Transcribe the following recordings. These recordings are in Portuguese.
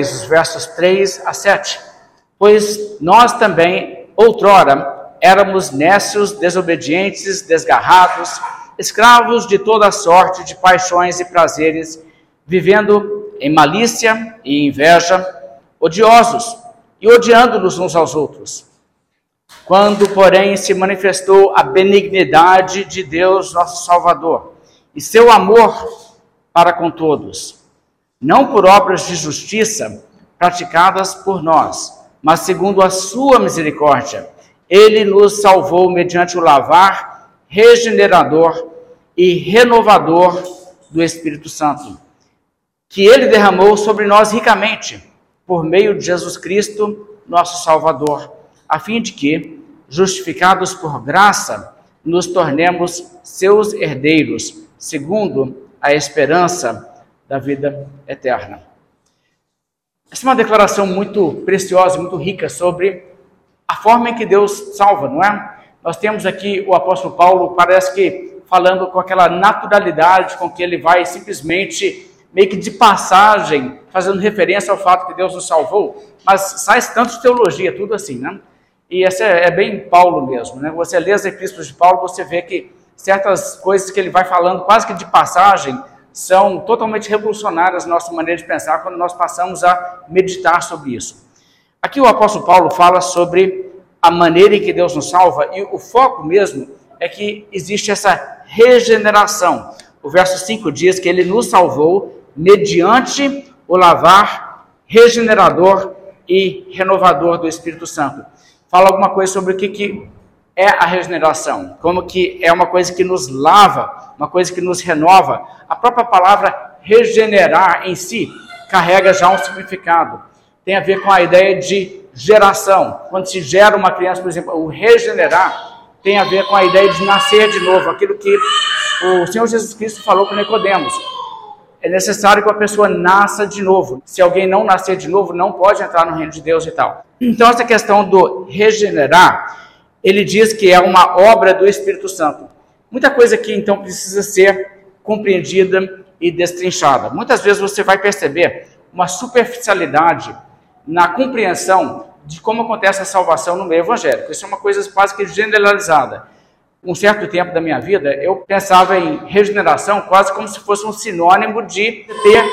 os versos 3 a 7. Pois nós também, outrora, éramos nécios, desobedientes, desgarrados, escravos de toda sorte de paixões e prazeres, vivendo em malícia e inveja, odiosos e odiando-nos uns aos outros. Quando, porém, se manifestou a benignidade de Deus, nosso Salvador, e seu amor para com todos, não por obras de justiça praticadas por nós, mas segundo a sua misericórdia, ele nos salvou mediante o lavar regenerador e renovador do Espírito Santo, que ele derramou sobre nós ricamente, por meio de Jesus Cristo, nosso Salvador, a fim de que, justificados por graça, nos tornemos seus herdeiros, segundo a esperança da vida eterna. Essa é uma declaração muito preciosa, muito rica sobre a forma em que Deus salva, não é? Nós temos aqui o apóstolo Paulo, parece que falando com aquela naturalidade com que ele vai simplesmente, meio que de passagem, fazendo referência ao fato que Deus nos salvou, mas sai tanto de teologia, tudo assim, né? E essa é, é bem Paulo mesmo, né? Você lê as epístolas de Paulo, você vê que certas coisas que ele vai falando quase que de passagem, são totalmente revolucionárias na nossa maneira de pensar quando nós passamos a meditar sobre isso. Aqui o apóstolo Paulo fala sobre a maneira em que Deus nos salva e o foco mesmo é que existe essa regeneração. O verso 5 diz que ele nos salvou mediante o lavar regenerador e renovador do Espírito Santo. Fala alguma coisa sobre o que, que é a regeneração, como que é uma coisa que nos lava, uma coisa que nos renova. A própria palavra regenerar em si carrega já um significado. Tem a ver com a ideia de geração. Quando se gera uma criança, por exemplo, o regenerar tem a ver com a ideia de nascer de novo, aquilo que o Senhor Jesus Cristo falou com Nicodemos. É necessário que a pessoa nasça de novo. Se alguém não nascer de novo, não pode entrar no reino de Deus e tal. Então essa questão do regenerar ele diz que é uma obra do Espírito Santo. Muita coisa aqui então precisa ser compreendida e destrinchada. Muitas vezes você vai perceber uma superficialidade na compreensão de como acontece a salvação no meio evangélico. Isso é uma coisa quase que generalizada. Um certo tempo da minha vida, eu pensava em regeneração quase como se fosse um sinônimo de ter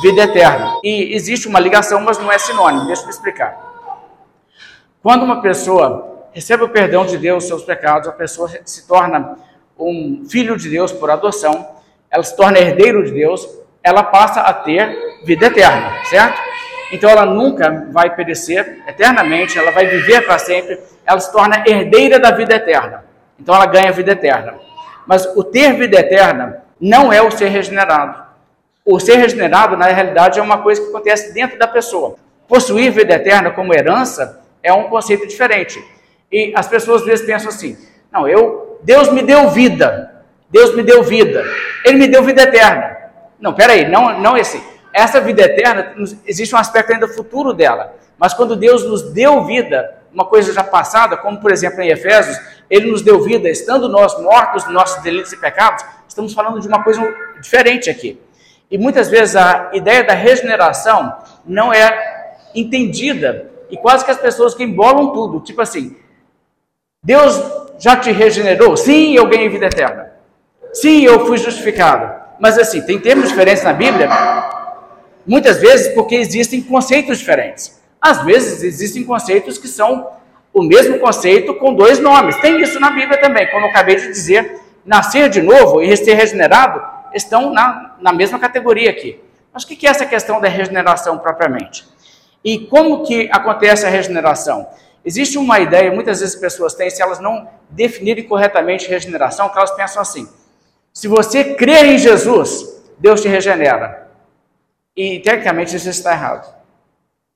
vida eterna. E existe uma ligação, mas não é sinônimo. Deixa eu explicar. Quando uma pessoa recebe o perdão de Deus, seus pecados, a pessoa se torna um filho de Deus por adoção, ela se torna herdeiro de Deus, ela passa a ter vida eterna, certo? Então ela nunca vai perecer eternamente, ela vai viver para sempre, ela se torna herdeira da vida eterna. Então ela ganha vida eterna. Mas o ter vida eterna não é o ser regenerado. O ser regenerado, na realidade, é uma coisa que acontece dentro da pessoa. Possuir vida eterna como herança é um conceito diferente. E as pessoas às vezes pensam assim: não, eu, Deus me deu vida, Deus me deu vida, Ele me deu vida eterna. Não, peraí, não, não esse. Essa vida eterna, existe um aspecto ainda futuro dela. Mas quando Deus nos deu vida, uma coisa já passada, como por exemplo em Efésios, Ele nos deu vida, estando nós mortos nos nossos delitos e pecados, estamos falando de uma coisa diferente aqui. E muitas vezes a ideia da regeneração não é entendida, e quase que as pessoas que embolam tudo, tipo assim, Deus já te regenerou? Sim, eu ganhei vida eterna. Sim, eu fui justificado. Mas assim, tem termos diferentes na Bíblia, muitas vezes porque existem conceitos diferentes. Às vezes existem conceitos que são o mesmo conceito com dois nomes. Tem isso na Bíblia também, como eu acabei de dizer, nascer de novo e ser regenerado estão na, na mesma categoria aqui. Mas o que é essa questão da regeneração propriamente? E como que acontece a regeneração? Existe uma ideia, muitas vezes as pessoas têm, se elas não definirem corretamente regeneração, que elas pensam assim: se você crer em Jesus, Deus te regenera. E tecnicamente isso está errado.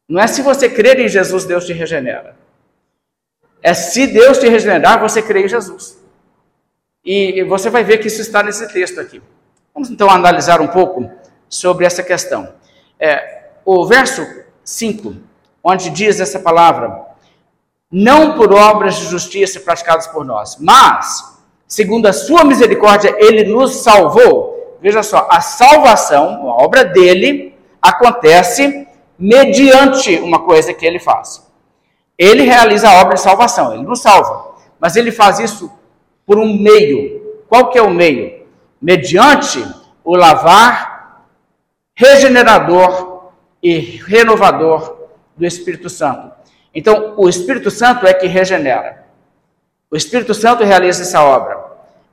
Não é se você crer em Jesus, Deus te regenera. É se Deus te regenerar, você crê em Jesus. E você vai ver que isso está nesse texto aqui. Vamos então analisar um pouco sobre essa questão. É, o verso 5, onde diz essa palavra, não por obras de justiça praticadas por nós, mas, segundo a sua misericórdia, ele nos salvou. Veja só, a salvação, a obra dele, acontece mediante uma coisa que ele faz. Ele realiza a obra de salvação, ele nos salva, mas ele faz isso por um meio. Qual que é o meio? Mediante o lavar regenerador e renovador do Espírito Santo. Então, o Espírito Santo é que regenera. O Espírito Santo realiza essa obra.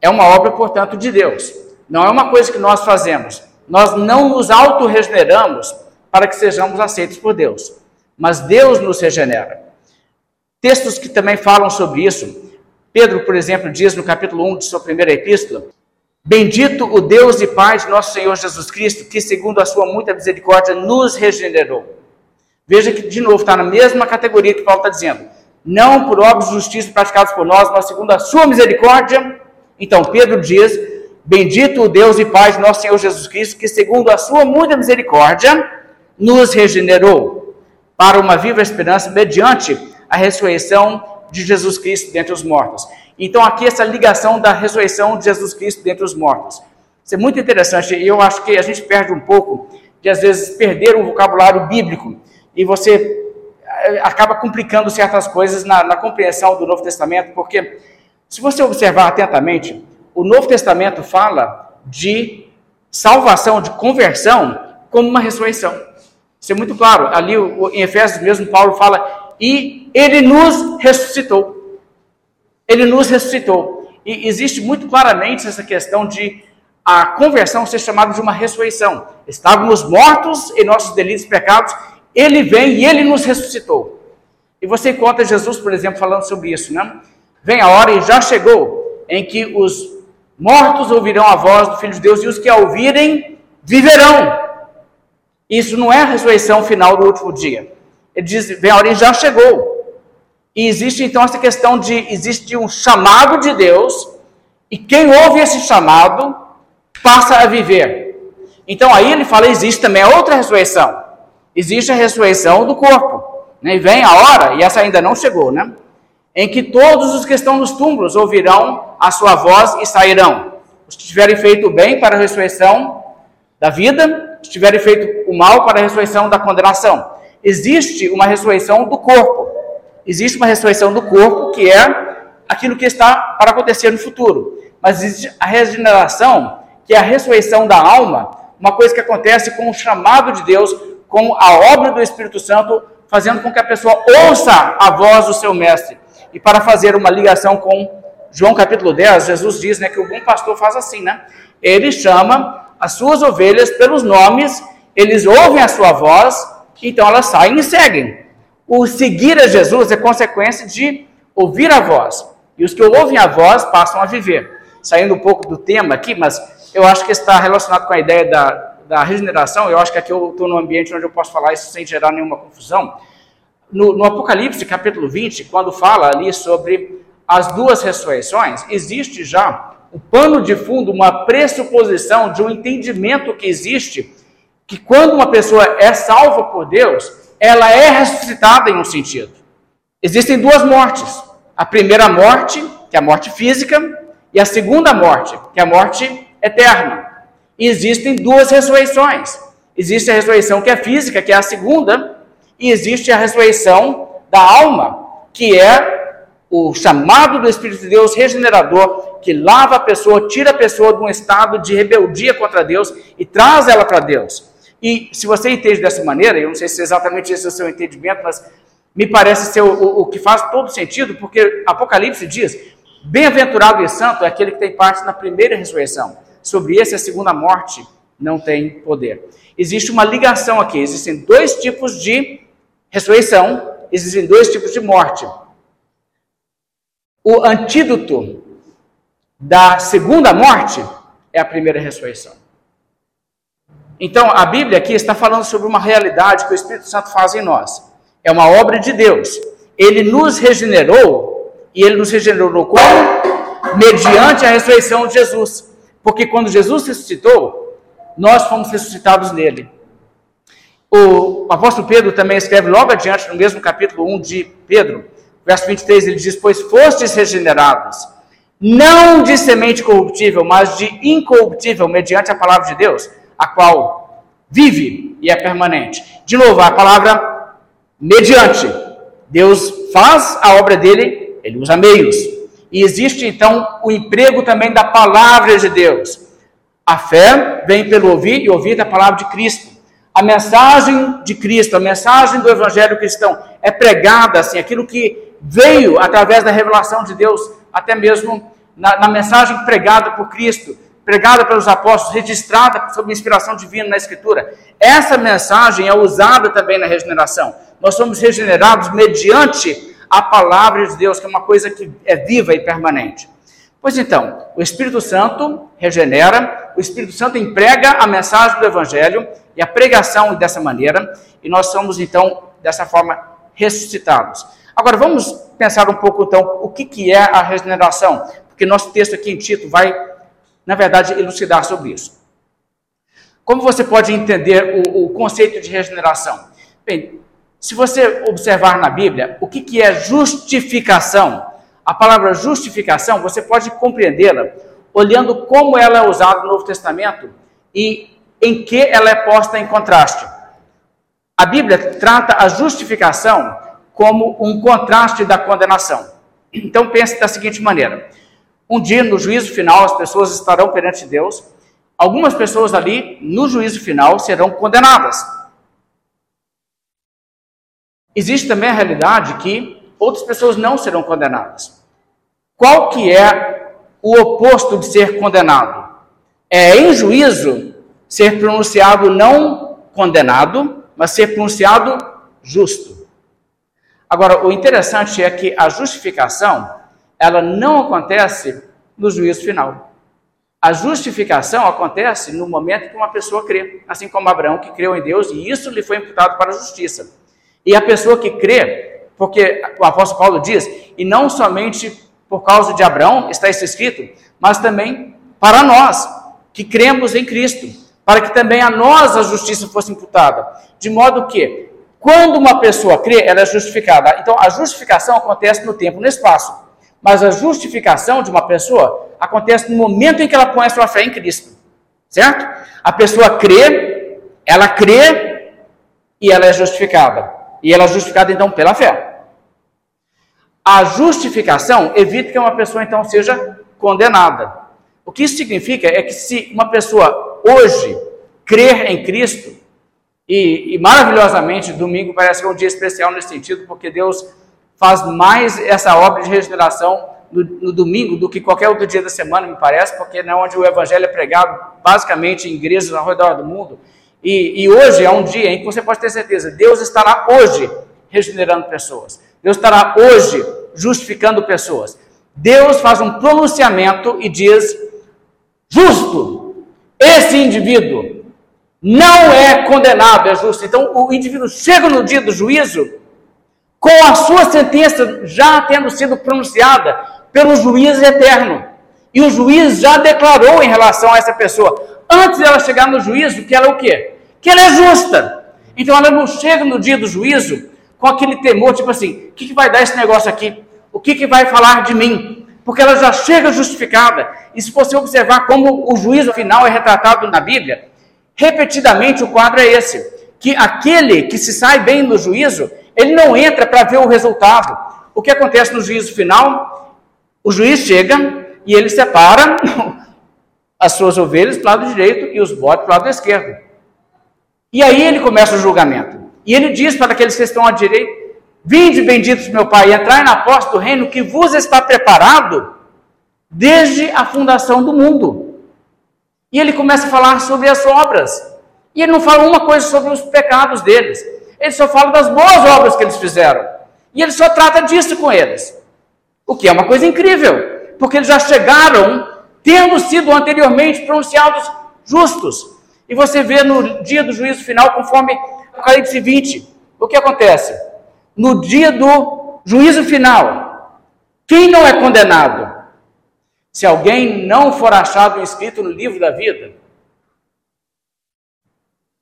É uma obra, portanto, de Deus. Não é uma coisa que nós fazemos. Nós não nos auto-regeneramos para que sejamos aceitos por Deus. Mas Deus nos regenera. Textos que também falam sobre isso. Pedro, por exemplo, diz no capítulo 1 de sua primeira epístola: Bendito o Deus e Pai de nosso Senhor Jesus Cristo, que, segundo a sua muita misericórdia, nos regenerou. Veja que, de novo, está na mesma categoria que Paulo está dizendo. Não por obras de justiça praticadas por nós, mas segundo a sua misericórdia. Então, Pedro diz: Bendito o Deus e Pai de nosso Senhor Jesus Cristo, que, segundo a sua muita misericórdia, nos regenerou para uma viva esperança mediante a ressurreição de Jesus Cristo dentre os mortos. Então, aqui essa ligação da ressurreição de Jesus Cristo dentre os mortos. Isso é muito interessante e eu acho que a gente perde um pouco de, às vezes, perder o vocabulário bíblico e você eh, acaba complicando certas coisas na, na compreensão do Novo Testamento, porque se você observar atentamente, o Novo Testamento fala de salvação, de conversão, como uma ressurreição. Isso é muito claro. Ali em Efésios mesmo, Paulo fala, e ele nos ressuscitou. Ele nos ressuscitou. E existe muito claramente essa questão de a conversão ser chamada de uma ressurreição. Estávamos mortos em nossos delitos e pecados, ele vem e ele nos ressuscitou. E você encontra Jesus, por exemplo, falando sobre isso, né? Vem a hora e já chegou em que os Mortos ouvirão a voz do Filho de Deus e os que a ouvirem viverão. Isso não é a ressurreição final do último dia. Ele diz: vem a hora e já chegou. E existe então essa questão de existe um chamado de Deus e quem ouve esse chamado passa a viver. Então aí ele fala existe também a outra ressurreição. Existe a ressurreição do corpo. Né? E vem a hora e essa ainda não chegou, né? em que todos os que estão nos túmulos ouvirão a sua voz e sairão. Os que tiverem feito o bem para a ressurreição da vida, os que tiverem feito o mal para a ressurreição da condenação. Existe uma ressurreição do corpo. Existe uma ressurreição do corpo que é aquilo que está para acontecer no futuro. Mas existe a regeneração, que é a ressurreição da alma, uma coisa que acontece com o chamado de Deus, com a obra do Espírito Santo, fazendo com que a pessoa ouça a voz do seu mestre. E para fazer uma ligação com João capítulo 10, Jesus diz né, que o bom pastor faz assim, né? Ele chama as suas ovelhas pelos nomes, eles ouvem a sua voz, então elas saem e seguem. O seguir a Jesus é consequência de ouvir a voz. E os que ouvem a voz passam a viver. Saindo um pouco do tema aqui, mas eu acho que está relacionado com a ideia da, da regeneração. Eu acho que aqui eu estou num ambiente onde eu posso falar isso sem gerar nenhuma confusão no, no Apocalipse capítulo 20, quando fala ali sobre as duas ressurreições, existe já o pano de fundo, uma pressuposição de um entendimento que existe que quando uma pessoa é salva por Deus, ela é ressuscitada em um sentido. Existem duas mortes. A primeira morte, que é a morte física, e a segunda morte, que é a morte eterna. Existem duas ressurreições. Existe a ressurreição que é física, que é a segunda, e existe a ressurreição da alma, que é o chamado do Espírito de Deus regenerador, que lava a pessoa, tira a pessoa de um estado de rebeldia contra Deus e traz ela para Deus. E se você entende dessa maneira, eu não sei se exatamente esse é o seu entendimento, mas me parece ser o, o, o que faz todo sentido, porque Apocalipse diz: Bem-aventurado e santo é aquele que tem parte na primeira ressurreição. Sobre esse, a segunda morte não tem poder. Existe uma ligação aqui, existem dois tipos de ressurreição, existem dois tipos de morte. O antídoto da segunda morte é a primeira ressurreição. Então, a Bíblia aqui está falando sobre uma realidade que o Espírito Santo faz em nós. É uma obra de Deus. Ele nos regenerou, e ele nos regenerou como? Mediante a ressurreição de Jesus. Porque quando Jesus ressuscitou, nós fomos ressuscitados nele. O apóstolo Pedro também escreve logo adiante, no mesmo capítulo 1 de Pedro, verso 23, ele diz: Pois fostes regenerados, não de semente corruptível, mas de incorruptível, mediante a palavra de Deus, a qual vive e é permanente. De novo, a palavra mediante. Deus faz a obra dele, ele usa meios. E existe então o emprego também da palavra de Deus. A fé vem pelo ouvir e ouvir da palavra de Cristo. A mensagem de Cristo, a mensagem do Evangelho cristão é pregada assim, aquilo que veio através da revelação de Deus, até mesmo na, na mensagem pregada por Cristo, pregada pelos apóstolos, registrada sob inspiração divina na Escritura. Essa mensagem é usada também na regeneração. Nós somos regenerados mediante a palavra de Deus, que é uma coisa que é viva e permanente. Pois então, o Espírito Santo regenera, o Espírito Santo emprega a mensagem do Evangelho e a pregação dessa maneira, e nós somos então, dessa forma, ressuscitados. Agora, vamos pensar um pouco então o que, que é a regeneração, porque nosso texto aqui em Tito vai, na verdade, elucidar sobre isso. Como você pode entender o, o conceito de regeneração? Bem, se você observar na Bíblia, o que, que é justificação? A palavra justificação, você pode compreendê-la olhando como ela é usada no Novo Testamento e em que ela é posta em contraste. A Bíblia trata a justificação como um contraste da condenação. Então pense da seguinte maneira: um dia no juízo final as pessoas estarão perante Deus, algumas pessoas ali no juízo final serão condenadas. Existe também a realidade que outras pessoas não serão condenadas. Qual que é o oposto de ser condenado? É em juízo ser pronunciado não condenado, mas ser pronunciado justo. Agora, o interessante é que a justificação, ela não acontece no juízo final. A justificação acontece no momento que uma pessoa crê, assim como Abraão que creu em Deus e isso lhe foi imputado para a justiça. E a pessoa que crê, porque o apóstolo Paulo diz, e não somente por causa de Abraão, está isso escrito, mas também para nós, que cremos em Cristo, para que também a nós a justiça fosse imputada. De modo que, quando uma pessoa crê, ela é justificada. Então, a justificação acontece no tempo no espaço. Mas a justificação de uma pessoa acontece no momento em que ela põe a sua fé em Cristo. Certo? A pessoa crê, ela crê e ela é justificada. E ela é justificada então pela fé. A justificação evita que uma pessoa então seja condenada. O que isso significa é que se uma pessoa hoje crer em Cristo, e, e, maravilhosamente domingo parece que é um dia especial nesse sentido, porque Deus faz mais essa obra de regeneração no, no, domingo do que qualquer outro dia da semana, me parece, porque é onde o evangelho é pregado basicamente em igrejas ao redor do mundo. E, e hoje é um dia em que você pode ter certeza, Deus estará hoje regenerando pessoas. Deus estará hoje justificando pessoas. Deus faz um pronunciamento e diz: justo, esse indivíduo não é condenado, é justo. Então o indivíduo chega no dia do juízo com a sua sentença já tendo sido pronunciada pelo juiz eterno. E o juiz já declarou em relação a essa pessoa, antes dela chegar no juízo, que ela é o quê? Que ela é justa. Então ela não chega no dia do juízo com aquele temor, tipo assim, o que, que vai dar esse negócio aqui? O que, que vai falar de mim? Porque ela já chega justificada. E se você observar como o juízo final é retratado na Bíblia, repetidamente o quadro é esse: que aquele que se sai bem no juízo, ele não entra para ver o resultado. O que acontece no juízo final? O juiz chega e ele separa as suas ovelhas para o lado direito e os bodes para o lado esquerdo. E aí ele começa o julgamento. E ele diz para aqueles que estão à direita: Vinde, benditos meu Pai, entrai na porta do reino que vos está preparado desde a fundação do mundo. E ele começa a falar sobre as obras. E ele não fala uma coisa sobre os pecados deles. Ele só fala das boas obras que eles fizeram. E ele só trata disso com eles. O que é uma coisa incrível, porque eles já chegaram tendo sido anteriormente pronunciados justos. E você vê no dia do juízo final, conforme Apocalipse 20, o que acontece? No dia do juízo final, quem não é condenado? Se alguém não for achado inscrito no livro da vida,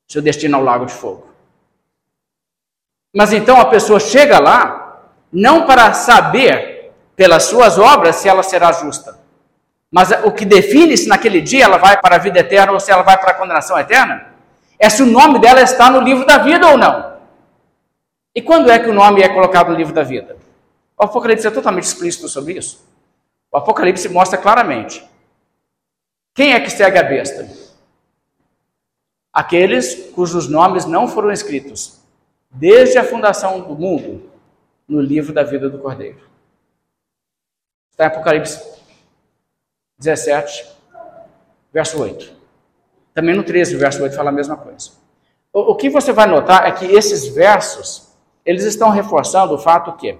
seu destino é o lago de fogo. Mas então a pessoa chega lá, não para saber pelas suas obras se ela será justa, mas o que define se naquele dia ela vai para a vida eterna ou se ela vai para a condenação eterna é se o nome dela está no livro da vida ou não. E quando é que o nome é colocado no livro da vida? O Apocalipse é totalmente explícito sobre isso. O Apocalipse mostra claramente quem é que segue a besta. Aqueles cujos nomes não foram escritos desde a fundação do mundo no livro da vida do Cordeiro. Está em Apocalipse 17, verso 8. Também no 13, verso 8, fala a mesma coisa. O, o que você vai notar é que esses versos, eles estão reforçando o fato que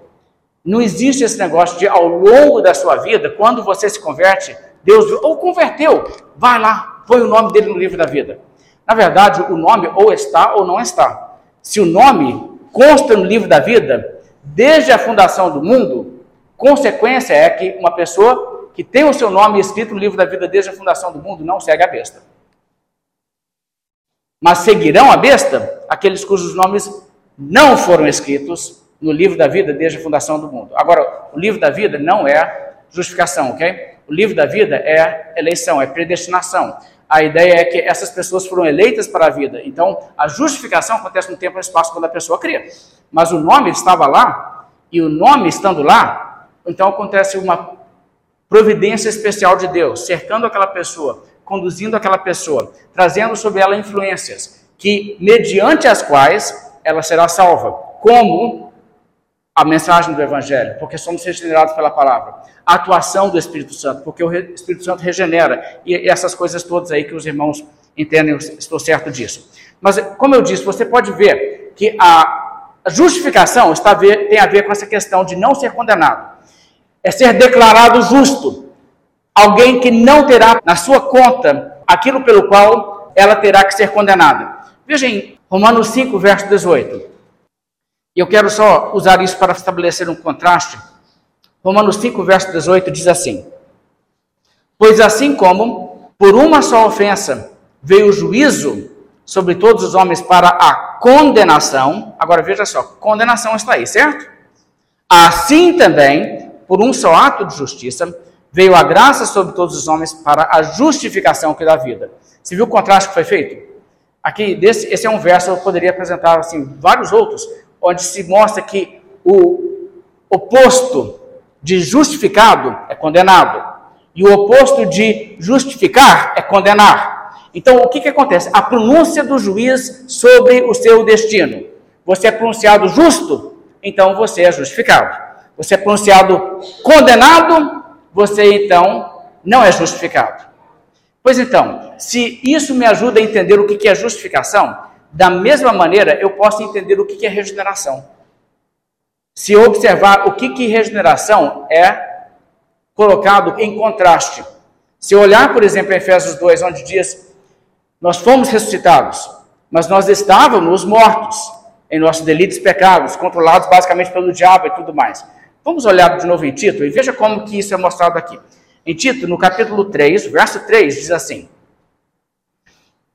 não existe esse negócio de, ao longo da sua vida, quando você se converte, Deus ou converteu, vai lá, põe o nome dele no livro da vida. Na verdade, o nome ou está ou não está. Se o nome consta no livro da vida, desde a fundação do mundo, consequência é que uma pessoa que tem o seu nome escrito no livro da vida desde a fundação do mundo não segue a besta. Mas seguirão a besta aqueles cujos nomes não foram escritos no livro da vida desde a fundação do mundo. Agora, o livro da vida não é justificação, ok? O livro da vida é eleição, é predestinação. A ideia é que essas pessoas foram eleitas para a vida. Então, a justificação acontece no tempo e no espaço quando a pessoa crê. Mas o nome estava lá, e o nome estando lá, então acontece uma providência especial de Deus, cercando aquela pessoa, conduzindo aquela pessoa, trazendo sobre ela influências que mediante as quais ela será salva, como a mensagem do evangelho, porque somos regenerados pela palavra, a atuação do Espírito Santo, porque o Espírito Santo regenera e essas coisas todas aí que os irmãos entendem, estou certo disso. Mas como eu disse, você pode ver que a justificação está a ver, tem a ver com essa questão de não ser condenado. É ser declarado justo. Alguém que não terá na sua conta aquilo pelo qual ela terá que ser condenada. Veja em Romanos 5, verso 18. E eu quero só usar isso para estabelecer um contraste. Romanos 5, verso 18 diz assim: Pois assim como por uma só ofensa veio o juízo sobre todos os homens para a condenação, agora veja só, condenação está aí, certo? Assim também, por um só ato de justiça, veio a graça sobre todos os homens para a justificação que dá vida. Você viu o contraste que foi feito? Aqui, desse, esse é um verso, eu poderia apresentar assim, vários outros, onde se mostra que o oposto de justificado é condenado, e o oposto de justificar é condenar. Então, o que, que acontece? A pronúncia do juiz sobre o seu destino. Você é pronunciado justo, então você é justificado. Você é pronunciado condenado, você então não é justificado. Pois então, se isso me ajuda a entender o que é justificação, da mesma maneira, eu posso entender o que é regeneração. Se observar o que, que regeneração é colocado em contraste. Se olhar, por exemplo, em Efésios 2, onde diz: Nós fomos ressuscitados, mas nós estávamos mortos em nossos delitos e pecados, controlados basicamente pelo diabo e tudo mais. Vamos olhar de novo em Tito e veja como que isso é mostrado aqui. Em Tito, no capítulo 3, verso 3, diz assim: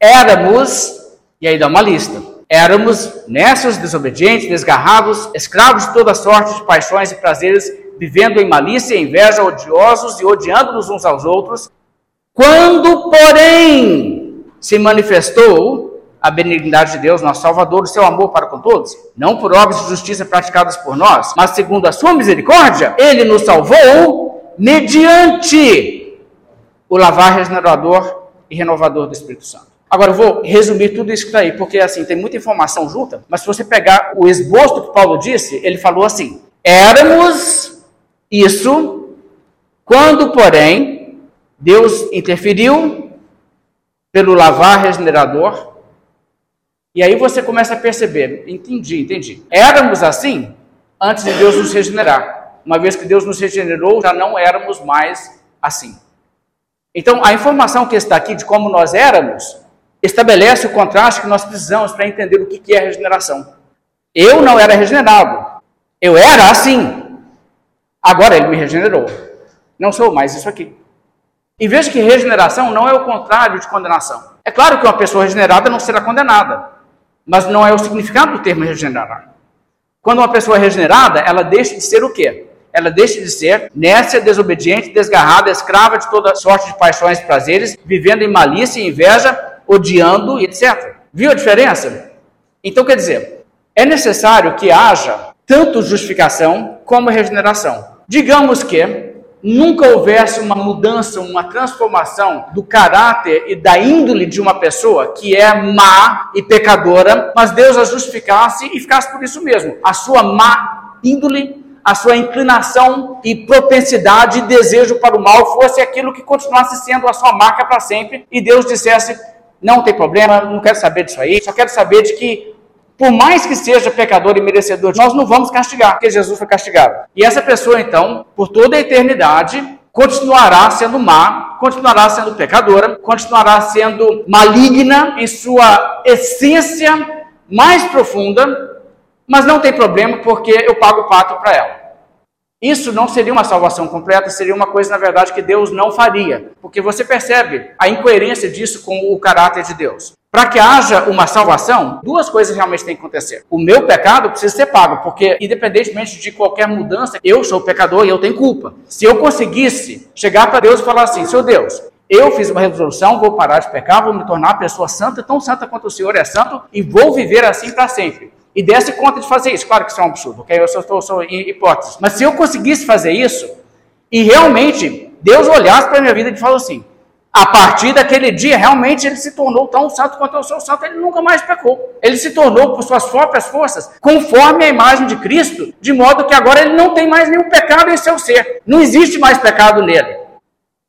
Éramos e aí dá uma lista. Éramos nécios, desobedientes, desgarrados, escravos de toda sorte de paixões e prazeres, vivendo em malícia e inveja, odiosos e odiando-nos uns aos outros. Quando, porém, se manifestou a benignidade de Deus, nosso Salvador, o seu amor para com todos, não por obras de justiça praticadas por nós, mas segundo a sua misericórdia, ele nos salvou mediante o lavar regenerador e renovador do Espírito Santo. Agora eu vou resumir tudo isso que está aí, porque assim, tem muita informação junta, mas se você pegar o esboço que Paulo disse, ele falou assim: éramos isso, quando, porém, Deus interferiu pelo lavar regenerador. E aí você começa a perceber, entendi, entendi. Éramos assim antes de Deus nos regenerar. Uma vez que Deus nos regenerou, já não éramos mais assim. Então, a informação que está aqui de como nós éramos estabelece o contraste que nós precisamos para entender o que é regeneração. Eu não era regenerado. Eu era assim. Agora ele me regenerou. Não sou mais isso aqui. E veja que regeneração não é o contrário de condenação. É claro que uma pessoa regenerada não será condenada, mas não é o significado do termo regenerar. Quando uma pessoa é regenerada, ela deixa de ser o quê? Ela deixa de ser nécia, desobediente, desgarrada, escrava de toda sorte de paixões e prazeres, vivendo em malícia e inveja, odiando e etc. Viu a diferença? Então, quer dizer, é necessário que haja tanto justificação como regeneração. Digamos que nunca houvesse uma mudança, uma transformação do caráter e da índole de uma pessoa que é má e pecadora, mas Deus a justificasse e ficasse por isso mesmo. A sua má índole, a sua inclinação e propensidade e desejo para o mal fosse aquilo que continuasse sendo a sua marca para sempre e Deus dissesse: não tem problema, não quero saber disso aí, só quero saber de que por mais que seja pecador e merecedor, nós não vamos castigar, porque Jesus foi castigado. E essa pessoa, então, por toda a eternidade, continuará sendo má, continuará sendo pecadora, continuará sendo maligna em sua essência mais profunda, mas não tem problema, porque eu pago o pato para ela. Isso não seria uma salvação completa, seria uma coisa, na verdade, que Deus não faria, porque você percebe a incoerência disso com o caráter de Deus. Para que haja uma salvação, duas coisas realmente têm que acontecer. O meu pecado precisa ser pago, porque independentemente de qualquer mudança, eu sou pecador e eu tenho culpa. Se eu conseguisse chegar para Deus e falar assim: Seu Deus, eu fiz uma resolução, vou parar de pecar, vou me tornar uma pessoa santa, tão santa quanto o Senhor é santo, e vou viver assim para sempre. E desse conta de fazer isso. Claro que isso é um absurdo, ok? Eu só estou em hipótese. Mas se eu conseguisse fazer isso, e realmente Deus olhasse para a minha vida e falou assim: a partir daquele dia, realmente ele se tornou tão santo quanto eu sou santo, ele nunca mais pecou. Ele se tornou, por suas próprias forças, conforme a imagem de Cristo, de modo que agora ele não tem mais nenhum pecado em seu ser. Não existe mais pecado nele.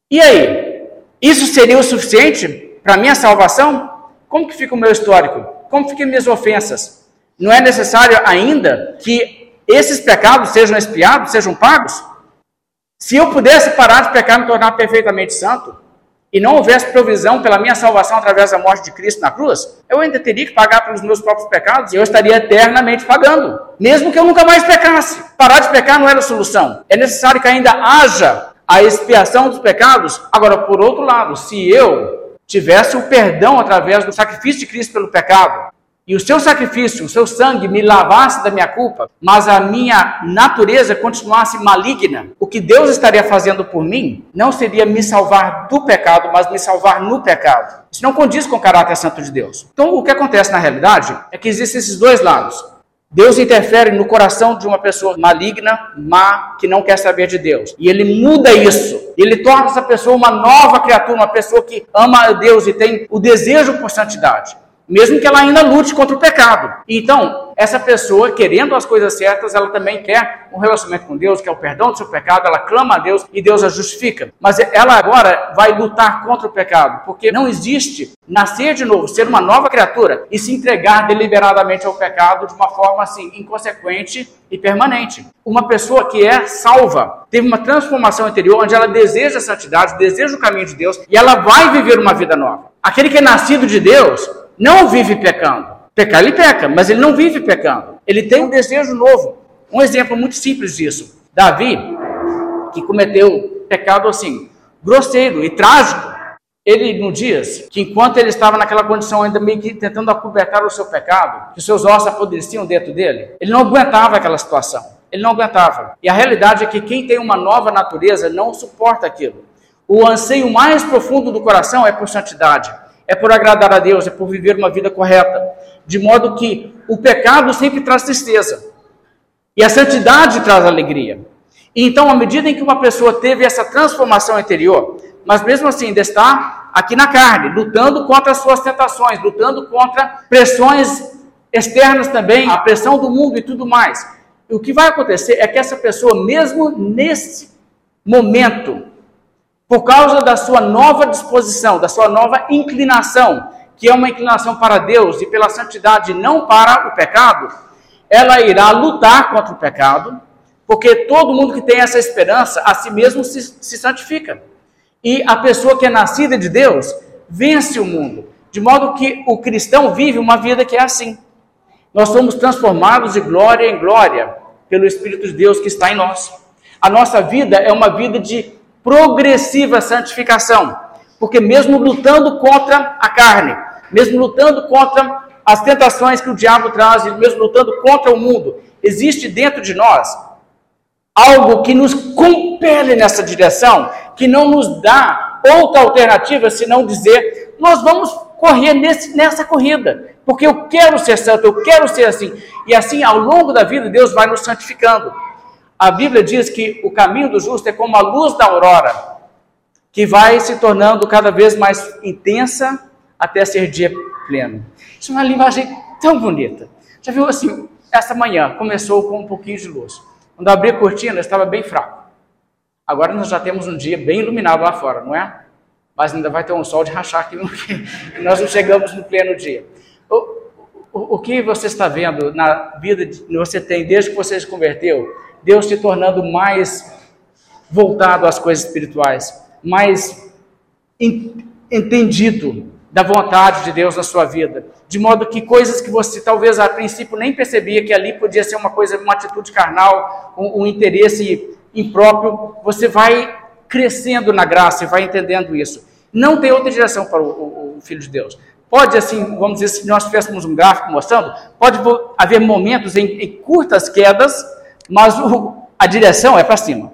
E aí? Isso seria o suficiente para minha salvação? Como que fica o meu histórico? Como ficam minhas ofensas? Não é necessário ainda que esses pecados sejam expiados, sejam pagos? Se eu pudesse parar de pecar e me tornar perfeitamente santo, e não houvesse provisão pela minha salvação através da morte de Cristo na cruz, eu ainda teria que pagar pelos meus próprios pecados e eu estaria eternamente pagando, mesmo que eu nunca mais pecasse. Parar de pecar não era a solução. É necessário que ainda haja a expiação dos pecados. Agora, por outro lado, se eu tivesse o perdão através do sacrifício de Cristo pelo pecado, e o seu sacrifício, o seu sangue me lavasse da minha culpa, mas a minha natureza continuasse maligna, o que Deus estaria fazendo por mim não seria me salvar do pecado, mas me salvar no pecado. Isso não condiz com o caráter santo de Deus. Então, o que acontece na realidade é que existem esses dois lados. Deus interfere no coração de uma pessoa maligna, má, que não quer saber de Deus. E ele muda isso. Ele torna essa pessoa uma nova criatura, uma pessoa que ama a Deus e tem o desejo por santidade mesmo que ela ainda lute contra o pecado. Então, essa pessoa, querendo as coisas certas, ela também quer um relacionamento com Deus, quer o perdão do seu pecado, ela clama a Deus e Deus a justifica. Mas ela agora vai lutar contra o pecado, porque não existe nascer de novo, ser uma nova criatura e se entregar deliberadamente ao pecado de uma forma assim inconsequente e permanente. Uma pessoa que é salva, teve uma transformação interior onde ela deseja a santidade, deseja o caminho de Deus e ela vai viver uma vida nova. Aquele que é nascido de Deus, não vive pecando. Pecar ele peca, mas ele não vive pecando. Ele tem um desejo novo. Um exemplo muito simples disso. Davi, que cometeu pecado assim, grosseiro e trágico. Ele, no dias, que enquanto ele estava naquela condição ainda meio que tentando acobertar o seu pecado, que seus ossos apodreciam dentro dele, ele não aguentava aquela situação. Ele não aguentava. E a realidade é que quem tem uma nova natureza não suporta aquilo. O anseio mais profundo do coração é por santidade é por agradar a Deus, é por viver uma vida correta. De modo que o pecado sempre traz tristeza e a santidade traz alegria. E então, à medida em que uma pessoa teve essa transformação interior, mas mesmo assim ainda está aqui na carne, lutando contra as suas tentações, lutando contra pressões externas também, a pressão do mundo e tudo mais. E o que vai acontecer é que essa pessoa, mesmo nesse momento, por causa da sua nova disposição, da sua nova inclinação, que é uma inclinação para Deus e pela santidade, não para o pecado, ela irá lutar contra o pecado, porque todo mundo que tem essa esperança, a si mesmo se, se santifica. E a pessoa que é nascida de Deus vence o mundo, de modo que o cristão vive uma vida que é assim. Nós somos transformados de glória em glória pelo Espírito de Deus que está em nós. A nossa vida é uma vida de progressiva santificação. Porque mesmo lutando contra a carne, mesmo lutando contra as tentações que o diabo traz, mesmo lutando contra o mundo, existe dentro de nós algo que nos compele nessa direção, que não nos dá outra alternativa senão dizer: nós vamos correr nesse, nessa corrida. porque eu quero ser santo, eu quero ser assim. E assim, ao longo da vida, Deus vai nos santificando. A Bíblia diz que o caminho do justo é como a luz da aurora, que vai se tornando cada vez mais intensa até ser dia pleno. Isso é uma linguagem tão bonita. Já viu assim, essa manhã começou com um pouquinho de luz. Quando abri a cortina, estava bem fraco. Agora nós já temos um dia bem iluminado lá fora, não é? Mas ainda vai ter um sol de rachar aqui, nós não chegamos no pleno dia. O, que você está vendo na vida que você tem desde que você se converteu? Deus te tornando mais voltado às coisas espirituais, mais entendido da vontade de Deus na sua vida, de modo que coisas que você talvez a princípio nem percebia que ali podia ser uma coisa, uma atitude carnal, um, um interesse impróprio, você vai crescendo na graça e vai entendendo isso. Não tem outra direção para o, o, o Filho de Deus. Pode, assim, vamos dizer, se nós tivéssemos um gráfico mostrando, pode haver momentos em, em curtas quedas, mas o, a direção é para cima.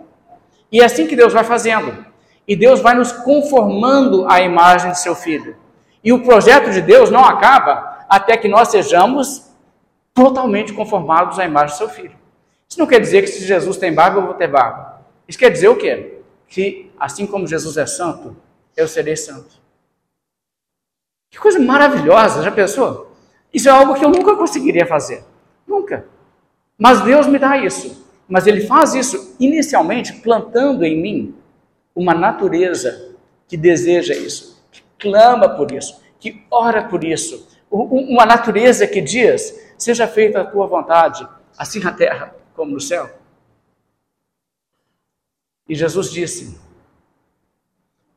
E é assim que Deus vai fazendo. E Deus vai nos conformando à imagem de seu Filho. E o projeto de Deus não acaba até que nós sejamos totalmente conformados à imagem do seu Filho. Isso não quer dizer que se Jesus tem barba, eu vou ter barba. Isso quer dizer o quê? Que assim como Jesus é santo, eu serei santo. Que coisa maravilhosa, já pensou? Isso é algo que eu nunca conseguiria fazer. Nunca. Mas Deus me dá isso. Mas Ele faz isso inicialmente plantando em mim uma natureza que deseja isso, que clama por isso, que ora por isso. Uma natureza que diz: seja feita a tua vontade, assim na terra como no céu. E Jesus disse: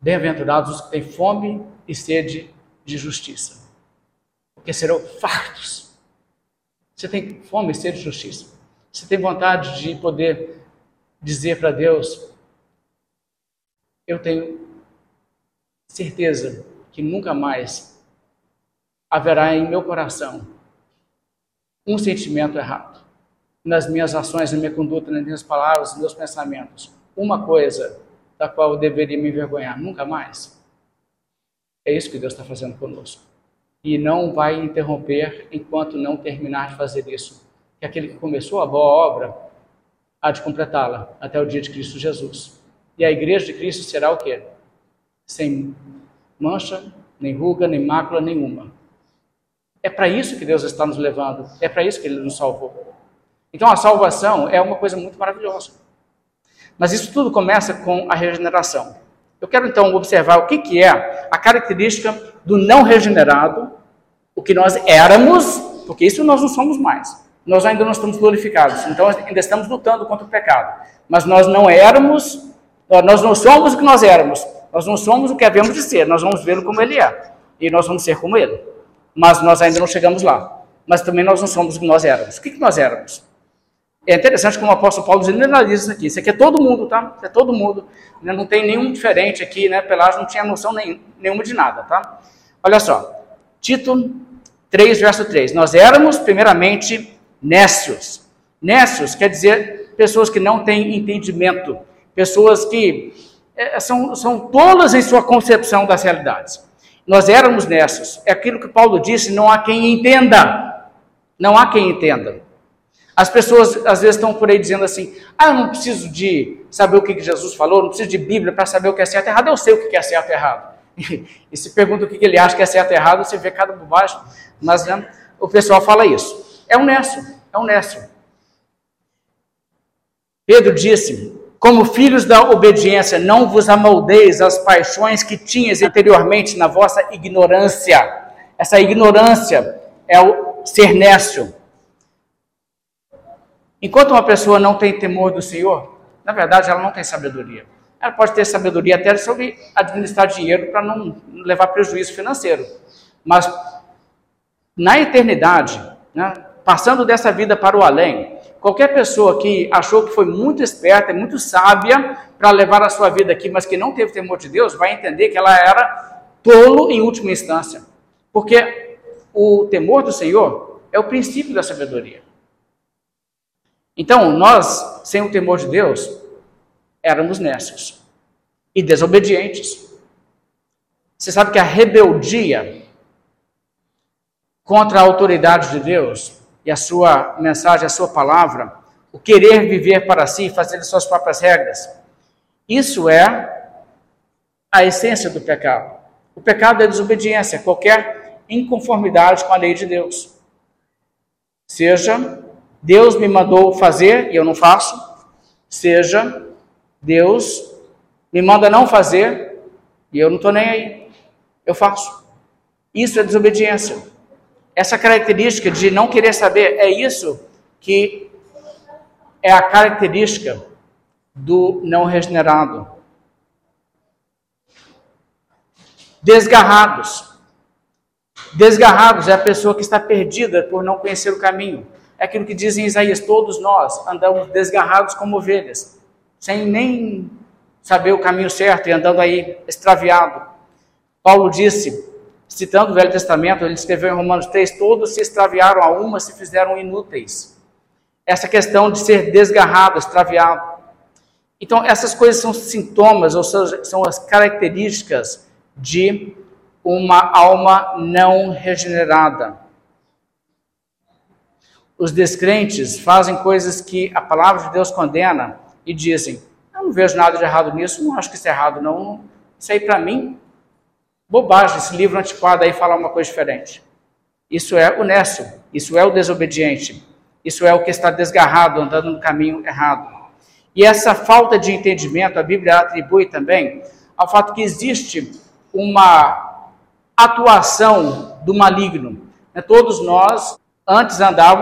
Bem-aventurados os que têm fome e sede de justiça, porque serão fartos. Você tem fome e sede de justiça. Você tem vontade de poder dizer para Deus: Eu tenho certeza que nunca mais haverá em meu coração um sentimento errado nas minhas ações, na minha conduta, nas minhas palavras, nos meus pensamentos. Uma coisa da qual eu deveria me envergonhar, nunca mais. É isso que Deus está fazendo conosco. E não vai interromper enquanto não terminar de fazer isso. Que aquele que começou a boa obra há de completá-la até o dia de Cristo Jesus. E a igreja de Cristo será o quê? Sem mancha, nem ruga, nem mácula nenhuma. É para isso que Deus está nos levando, é para isso que Ele nos salvou. Então a salvação é uma coisa muito maravilhosa. Mas isso tudo começa com a regeneração. Eu quero então observar o que, que é a característica do não regenerado, o que nós éramos, porque isso nós não somos mais. Nós ainda não estamos glorificados, então ainda estamos lutando contra o pecado. Mas nós não éramos, nós não somos o que nós éramos, nós não somos o que havemos de ser, nós vamos vê-lo como ele é, e nós vamos ser como ele. Mas nós ainda não chegamos lá. Mas também nós não somos o que nós éramos. O que, que nós éramos? É interessante como o apóstolo Paulo generaliza isso aqui. Isso aqui é todo mundo, tá? Isso é todo mundo. Né? Não tem nenhum diferente aqui, né? Pelágio não tinha noção nem, nenhuma de nada, tá? Olha só. Tito 3, verso 3. Nós éramos, primeiramente, nécios. Nécios quer dizer pessoas que não têm entendimento. Pessoas que é, são, são tolas em sua concepção das realidades. Nós éramos nécios. É aquilo que Paulo disse, não há quem entenda. Não há quem entenda. As pessoas às vezes estão por aí dizendo assim: ah, eu não preciso de saber o que Jesus falou, não preciso de Bíblia para saber o que é certo e errado, eu sei o que é certo e errado. E se pergunta o que ele acha que é certo e errado, você vê cada bobagem, mas né, o pessoal fala isso. É honesto, é honesto. Pedro disse: Como filhos da obediência, não vos amoldeis as paixões que tinhas anteriormente na vossa ignorância. Essa ignorância é o ser nécio. Enquanto uma pessoa não tem temor do Senhor, na verdade ela não tem sabedoria. Ela pode ter sabedoria até sobre administrar dinheiro para não levar prejuízo financeiro. Mas na eternidade, né, passando dessa vida para o além, qualquer pessoa que achou que foi muito esperta muito sábia para levar a sua vida aqui, mas que não teve temor de Deus, vai entender que ela era tolo em última instância. Porque o temor do Senhor é o princípio da sabedoria. Então, nós, sem o temor de Deus, éramos nécios e desobedientes. Você sabe que a rebeldia contra a autoridade de Deus e a sua mensagem, a sua palavra, o querer viver para si, fazer suas próprias regras. Isso é a essência do pecado. O pecado é desobediência, qualquer inconformidade com a lei de Deus. Seja Deus me mandou fazer e eu não faço, seja Deus me manda não fazer e eu não estou nem aí, eu faço. Isso é desobediência. Essa característica de não querer saber é isso que é a característica do não regenerado. Desgarrados. Desgarrados é a pessoa que está perdida por não conhecer o caminho. É aquilo que diz em Isaías: todos nós andamos desgarrados como ovelhas, sem nem saber o caminho certo e andando aí extraviado. Paulo disse, citando o Velho Testamento, ele escreveu em Romanos 3: todos se extraviaram a uma, se fizeram inúteis. Essa questão de ser desgarrado, extraviado. Então, essas coisas são sintomas, ou seja, são as características de uma alma não regenerada. Os descrentes fazem coisas que a palavra de Deus condena e dizem: Eu não vejo nada de errado nisso, não acho que isso é errado, não. Isso aí para mim, bobagem. Esse livro antiquado aí fala uma coisa diferente. Isso é o nécio, isso é o desobediente, isso é o que está desgarrado, andando no caminho errado. E essa falta de entendimento, a Bíblia atribui também ao fato que existe uma atuação do maligno. Né, todos nós antes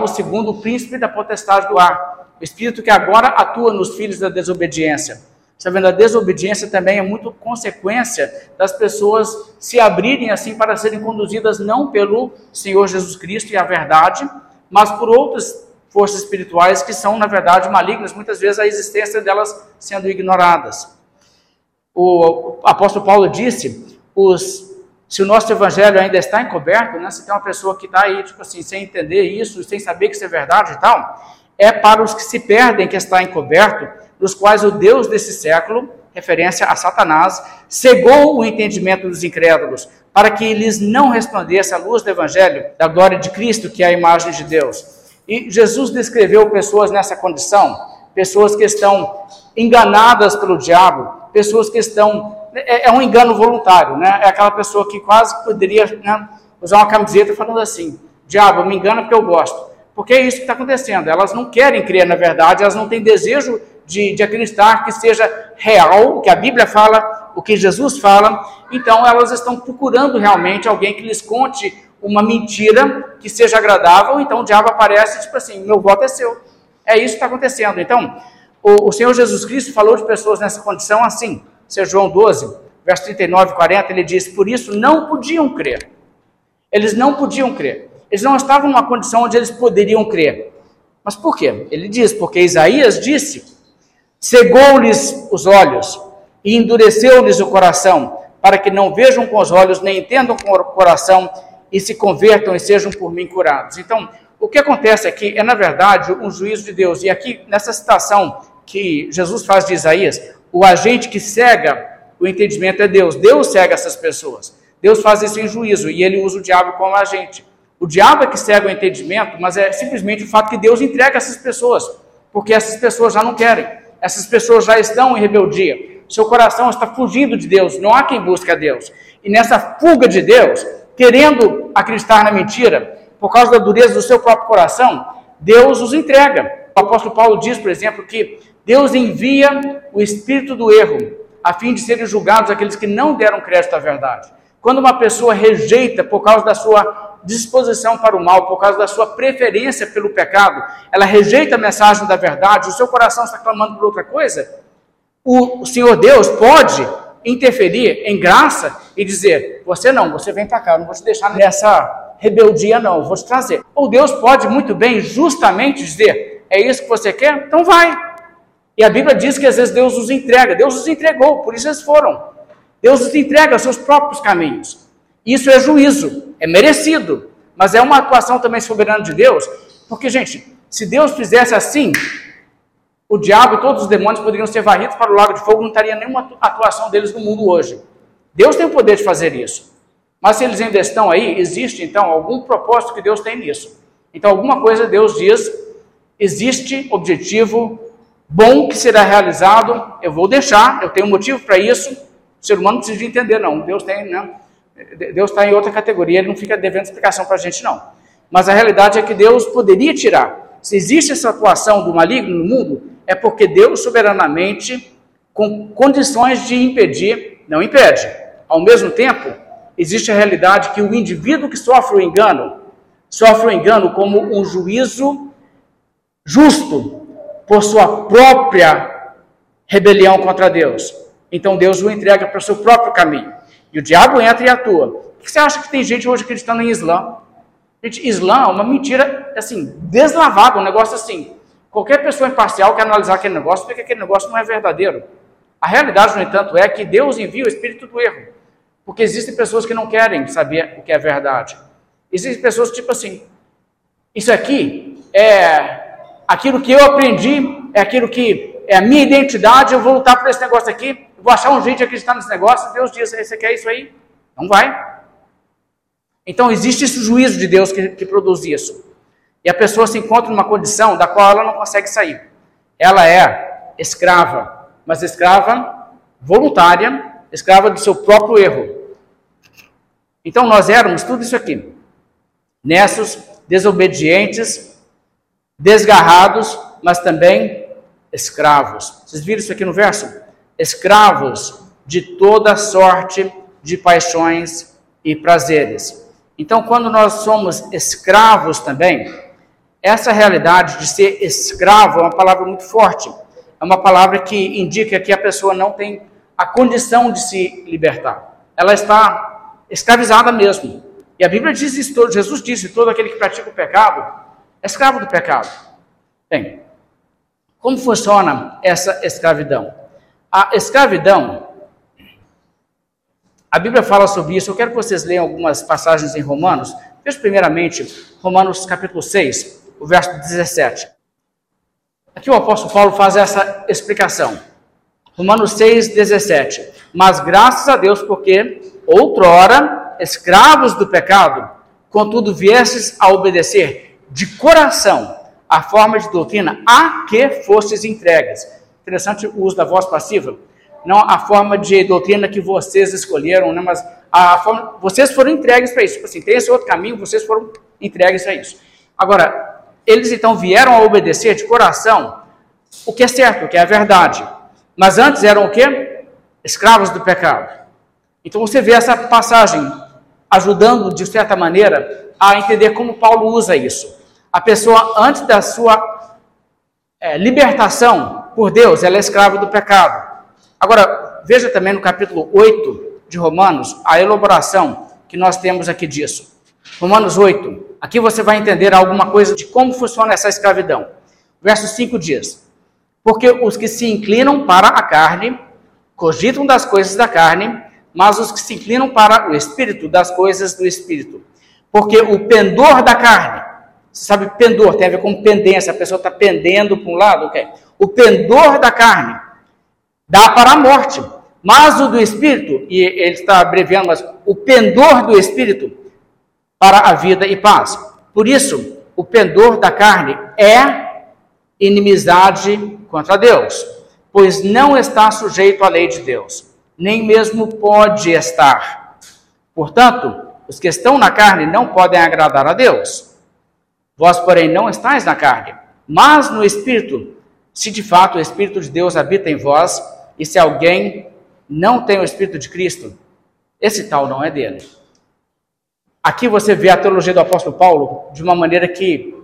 segundo o príncipe da potestade do ar, o espírito que agora atua nos filhos da desobediência. Sabendo, a desobediência também é muito consequência das pessoas se abrirem assim para serem conduzidas não pelo Senhor Jesus Cristo e a verdade, mas por outras forças espirituais que são, na verdade, malignas, muitas vezes a existência delas sendo ignoradas. O apóstolo Paulo disse: os se o nosso evangelho ainda está encoberto, né, se tem uma pessoa que está aí, tipo assim, sem entender isso, sem saber que isso é verdade e tal, é para os que se perdem que está encoberto, dos quais o Deus desse século, referência a Satanás, cegou o entendimento dos incrédulos, para que eles não resplandecesse a luz do evangelho da glória de Cristo, que é a imagem de Deus. E Jesus descreveu pessoas nessa condição, pessoas que estão enganadas pelo diabo, pessoas que estão é, é, um engano voluntário, né? É aquela pessoa que quase poderia né, usar uma camiseta falando assim: diabo, me engana porque eu gosto. Porque é isso que está acontecendo. Elas não querem crer na verdade, elas não têm desejo de, de acreditar que seja real, que a Bíblia fala, o que Jesus fala. Então elas estão procurando realmente alguém que lhes conte uma mentira que seja agradável. Então o diabo aparece tipo assim: meu voto é seu. É isso que está acontecendo. Então, o, o Senhor Jesus Cristo falou de pessoas nessa condição assim. Isso João 12, verso 39 e 40, ele diz: Por isso não podiam crer. Eles não podiam crer. Eles não estavam numa condição onde eles poderiam crer. Mas por quê? Ele diz: Porque Isaías disse: Cegou-lhes os olhos e endureceu-lhes o coração, para que não vejam com os olhos, nem entendam com o coração, e se convertam e sejam por mim curados. Então, o que acontece aqui é, na verdade, um juízo de Deus. E aqui, nessa citação que Jesus faz de Isaías, o agente que cega o entendimento é Deus. Deus cega essas pessoas. Deus faz isso em juízo e ele usa o diabo como agente. O diabo é que cega o entendimento, mas é simplesmente o fato que Deus entrega essas pessoas, porque essas pessoas já não querem. Essas pessoas já estão em rebeldia. Seu coração está fugindo de Deus. Não há quem busque a Deus. E nessa fuga de Deus, querendo acreditar na mentira, por causa da dureza do seu próprio coração, Deus os entrega. O apóstolo Paulo diz, por exemplo, que Deus envia o espírito do erro, a fim de serem julgados aqueles que não deram crédito à verdade. Quando uma pessoa rejeita por causa da sua disposição para o mal, por causa da sua preferência pelo pecado, ela rejeita a mensagem da verdade, o seu coração está clamando por outra coisa, o Senhor Deus pode interferir em graça e dizer: Você não, você vem para cá, eu não vou te deixar nessa rebeldia, não, eu vou te trazer. Ou Deus pode muito bem, justamente dizer: É isso que você quer? Então vai. E a Bíblia diz que às vezes Deus os entrega. Deus os entregou, por isso eles foram. Deus os entrega aos seus próprios caminhos. Isso é juízo, é merecido, mas é uma atuação também soberana de Deus, porque, gente, se Deus fizesse assim, o diabo e todos os demônios poderiam ser varridos para o lago de fogo, não estaria nenhuma atuação deles no mundo hoje. Deus tem o poder de fazer isso. Mas se eles ainda estão aí, existe então algum propósito que Deus tem nisso. Então, alguma coisa Deus diz, existe objetivo bom que será realizado, eu vou deixar, eu tenho motivo para isso. O ser humano precisa de entender, não. Deus tem, né? Deus está em outra categoria, ele não fica devendo explicação para a gente, não. Mas a realidade é que Deus poderia tirar. Se existe essa atuação do maligno no mundo, é porque Deus soberanamente, com condições de impedir, não impede. Ao mesmo tempo, existe a realidade que o indivíduo que sofre o engano, sofre o engano como um juízo justo por sua própria rebelião contra Deus. Então Deus o entrega para o seu próprio caminho. E o diabo entra e atua. Por que você acha que tem gente hoje acreditando em Islã? Gente, Islã é uma mentira, assim, deslavada, um negócio assim. Qualquer pessoa imparcial que analisar aquele negócio vê que aquele negócio não é verdadeiro. A realidade, no entanto, é que Deus envia o espírito do erro. Porque existem pessoas que não querem saber o que é verdade. Existem pessoas tipo assim: isso aqui é aquilo que eu aprendi, é aquilo que é a minha identidade, eu vou lutar por esse negócio aqui, vou achar um jeito de acreditar nesse negócio. Deus diz: você quer isso aí? Não vai. Então existe esse juízo de Deus que, que produz isso. E a pessoa se encontra numa condição da qual ela não consegue sair. Ela é escrava, mas escrava voluntária, escrava do seu próprio erro. Então nós éramos tudo isso aqui. Nessos desobedientes, desgarrados, mas também escravos. Vocês viram isso aqui no verso? Escravos de toda sorte de paixões e prazeres. Então, quando nós somos escravos também, essa realidade de ser escravo é uma palavra muito forte. É uma palavra que indica que a pessoa não tem a condição de se libertar. Ela está escravizada mesmo. E a Bíblia diz isso, Jesus disse: todo aquele que pratica o pecado escravo do pecado. Bem, como funciona essa escravidão? A escravidão a Bíblia fala sobre isso. Eu quero que vocês leiam algumas passagens em Romanos. Veja primeiramente Romanos capítulo 6, o verso 17. Aqui o apóstolo Paulo faz essa explicação. Romanos 6, 17. Mas graças a Deus, porque outrora, escravos do pecado, contudo viestes a obedecer de coração a forma de doutrina a que fostes entregues. Interessante o uso da voz passiva não a forma de doutrina que vocês escolheram, né, mas a forma, vocês foram entregues para isso. Tipo assim, tem esse outro caminho, vocês foram entregues a isso. Agora, eles então vieram a obedecer de coração o que é certo, o que é a verdade. Mas antes eram o quê? Escravos do pecado. Então você vê essa passagem ajudando, de certa maneira, a entender como Paulo usa isso. A pessoa, antes da sua é, libertação por Deus, ela é escrava do pecado. Agora, veja também no capítulo 8 de Romanos a elaboração que nós temos aqui disso. Romanos 8. Aqui você vai entender alguma coisa de como funciona essa escravidão. Verso 5 diz: Porque os que se inclinam para a carne cogitam das coisas da carne, mas os que se inclinam para o espírito, das coisas do espírito. Porque o pendor da carne, você sabe, pendor tem a ver com pendência, a pessoa está pendendo para um lado? O pendor da carne dá para a morte. Mas o do espírito, e ele está abreviando, mas o pendor do espírito para a vida e paz. Por isso, o pendor da carne é inimizade contra Deus, pois não está sujeito à lei de Deus, nem mesmo pode estar. Portanto, os que estão na carne não podem agradar a Deus. Vós, porém, não estáis na carne, mas no espírito, se de fato o espírito de Deus habita em vós, e se alguém não tem o Espírito de Cristo, esse tal não é dele. Aqui você vê a teologia do apóstolo Paulo de uma maneira que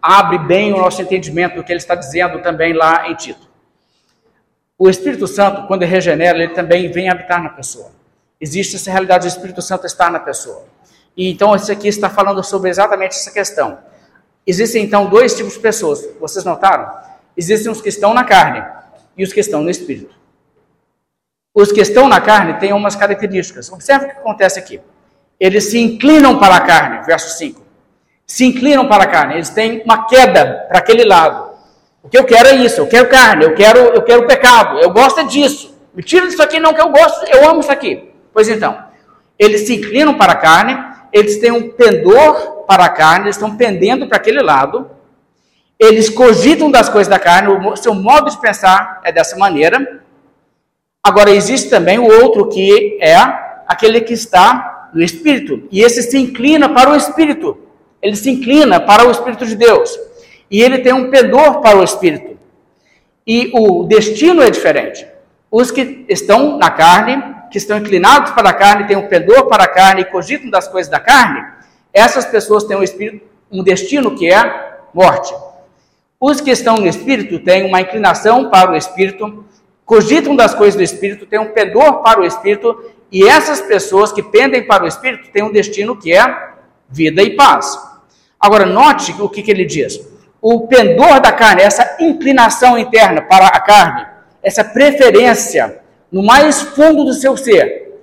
abre bem o nosso entendimento do que ele está dizendo também lá em Tito. O Espírito Santo, quando ele regenera, ele também vem habitar na pessoa. Existe essa realidade do Espírito Santo estar na pessoa. E então esse aqui está falando sobre exatamente essa questão. Existem então dois tipos de pessoas. Vocês notaram? Existem os que estão na carne e os que estão no Espírito. Os que estão na carne têm umas características. Observe o que acontece aqui. Eles se inclinam para a carne, verso 5. Se inclinam para a carne, eles têm uma queda para aquele lado. O que eu quero é isso, eu quero carne, eu quero, eu quero pecado, eu gosto disso. Me tira disso aqui, não que eu gosto, eu amo isso aqui. Pois então, eles se inclinam para a carne, eles têm um pendor para a carne, eles estão pendendo para aquele lado, eles cogitam das coisas da carne, o seu modo de pensar é dessa maneira. Agora, existe também o outro que é aquele que está no Espírito, e esse se inclina para o Espírito, ele se inclina para o Espírito de Deus, e ele tem um pendor para o Espírito, e o destino é diferente. Os que estão na carne, que estão inclinados para a carne, têm um pendor para a carne e cogitam das coisas da carne, essas pessoas têm um, espírito, um destino que é morte. Os que estão no espírito têm uma inclinação para o espírito, cogitam das coisas do espírito, têm um pendor para o espírito, e essas pessoas que pendem para o espírito têm um destino que é vida e paz. Agora, note o que, que ele diz. O pendor da carne, essa inclinação interna para a carne, essa preferência no mais fundo do seu ser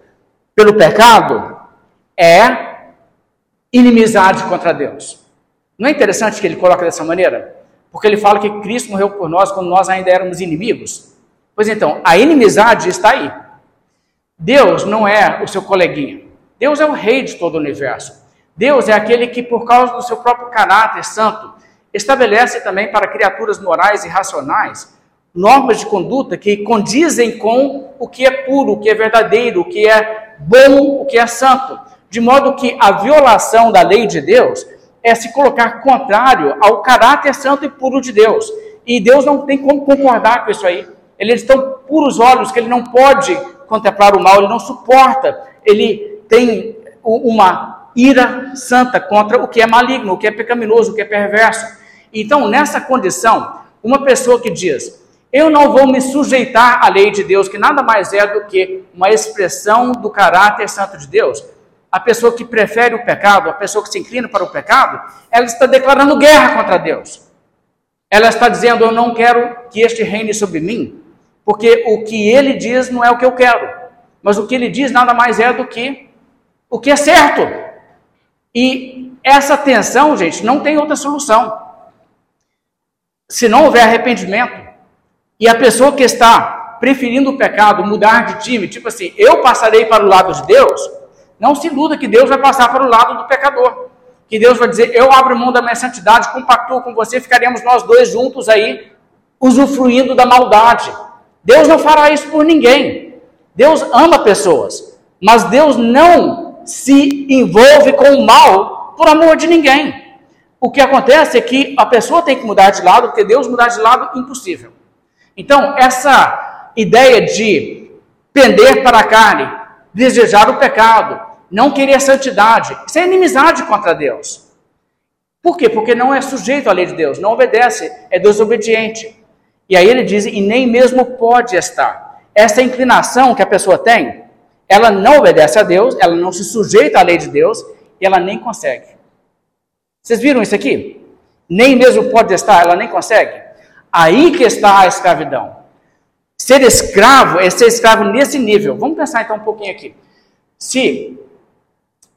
pelo pecado, é inimizade contra Deus. Não é interessante que ele coloca dessa maneira? Porque ele fala que Cristo morreu por nós quando nós ainda éramos inimigos. Pois então, a inimizade está aí. Deus não é o seu coleguinha. Deus é o rei de todo o universo. Deus é aquele que, por causa do seu próprio caráter santo, estabelece também para criaturas morais e racionais normas de conduta que condizem com o que é puro, o que é verdadeiro, o que é bom, o que é santo. De modo que a violação da lei de Deus é se colocar contrário ao caráter santo e puro de Deus. E Deus não tem como concordar com isso aí. Ele tem tão puros olhos que ele não pode contemplar o mal, ele não suporta. Ele tem uma ira santa contra o que é maligno, o que é pecaminoso, o que é perverso. Então, nessa condição, uma pessoa que diz: Eu não vou me sujeitar à lei de Deus, que nada mais é do que uma expressão do caráter santo de Deus, a pessoa que prefere o pecado, a pessoa que se inclina para o pecado, ela está declarando guerra contra Deus. Ela está dizendo: Eu não quero que este reine sobre mim, porque o que ele diz não é o que eu quero, mas o que ele diz nada mais é do que o que é certo. E essa tensão, gente, não tem outra solução. Se não houver arrependimento, e a pessoa que está preferindo o pecado mudar de time, tipo assim, eu passarei para o lado de Deus, não se iluda que Deus vai passar para o lado do pecador. Que Deus vai dizer: Eu abro mão da minha santidade, compactuo com você, ficaremos nós dois juntos aí, usufruindo da maldade. Deus não fará isso por ninguém. Deus ama pessoas, mas Deus não se envolve com o mal por amor de ninguém. O que acontece é que a pessoa tem que mudar de lado, porque Deus mudar de lado impossível. Então, essa ideia de pender para a carne, desejar o pecado, não querer santidade. Isso é inimizade contra Deus. Por quê? Porque não é sujeito à lei de Deus, não obedece, é desobediente. E aí ele diz, e nem mesmo pode estar. Essa inclinação que a pessoa tem, ela não obedece a Deus, ela não se sujeita à lei de Deus, e ela nem consegue. Vocês viram isso aqui? Nem mesmo pode estar, ela nem consegue. Aí que está a escravidão. Ser escravo é ser escravo nesse nível. Vamos pensar então um pouquinho aqui. Se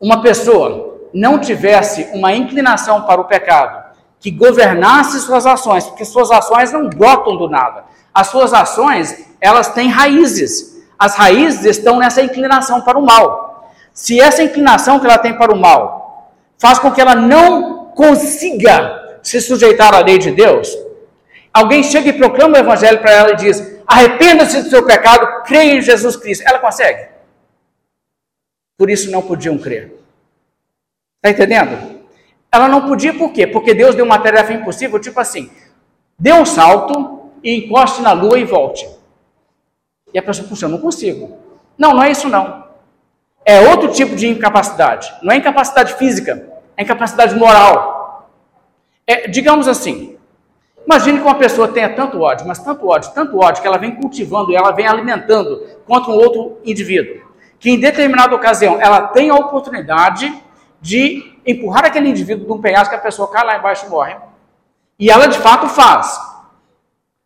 uma pessoa não tivesse uma inclinação para o pecado, que governasse suas ações, porque suas ações não brotam do nada. As suas ações, elas têm raízes. As raízes estão nessa inclinação para o mal. Se essa inclinação que ela tem para o mal faz com que ela não consiga se sujeitar à lei de Deus, alguém chega e proclama o evangelho para ela e diz: arrependa-se do seu pecado, creia em Jesus Cristo. Ela consegue? Por isso não podiam crer. Está entendendo? Ela não podia por quê? Porque Deus deu uma tarefa impossível, tipo assim, dê um salto e encoste na lua e volte. E a pessoa, puxa, eu não consigo. Não, não é isso não. É outro tipo de incapacidade. Não é incapacidade física, é incapacidade moral. É, digamos assim, imagine que uma pessoa tenha tanto ódio, mas tanto ódio, tanto ódio, que ela vem cultivando ela vem alimentando contra um outro indivíduo que em determinada ocasião ela tem a oportunidade de empurrar aquele indivíduo de um penhasco que a pessoa cai lá embaixo e morre. E ela de fato faz.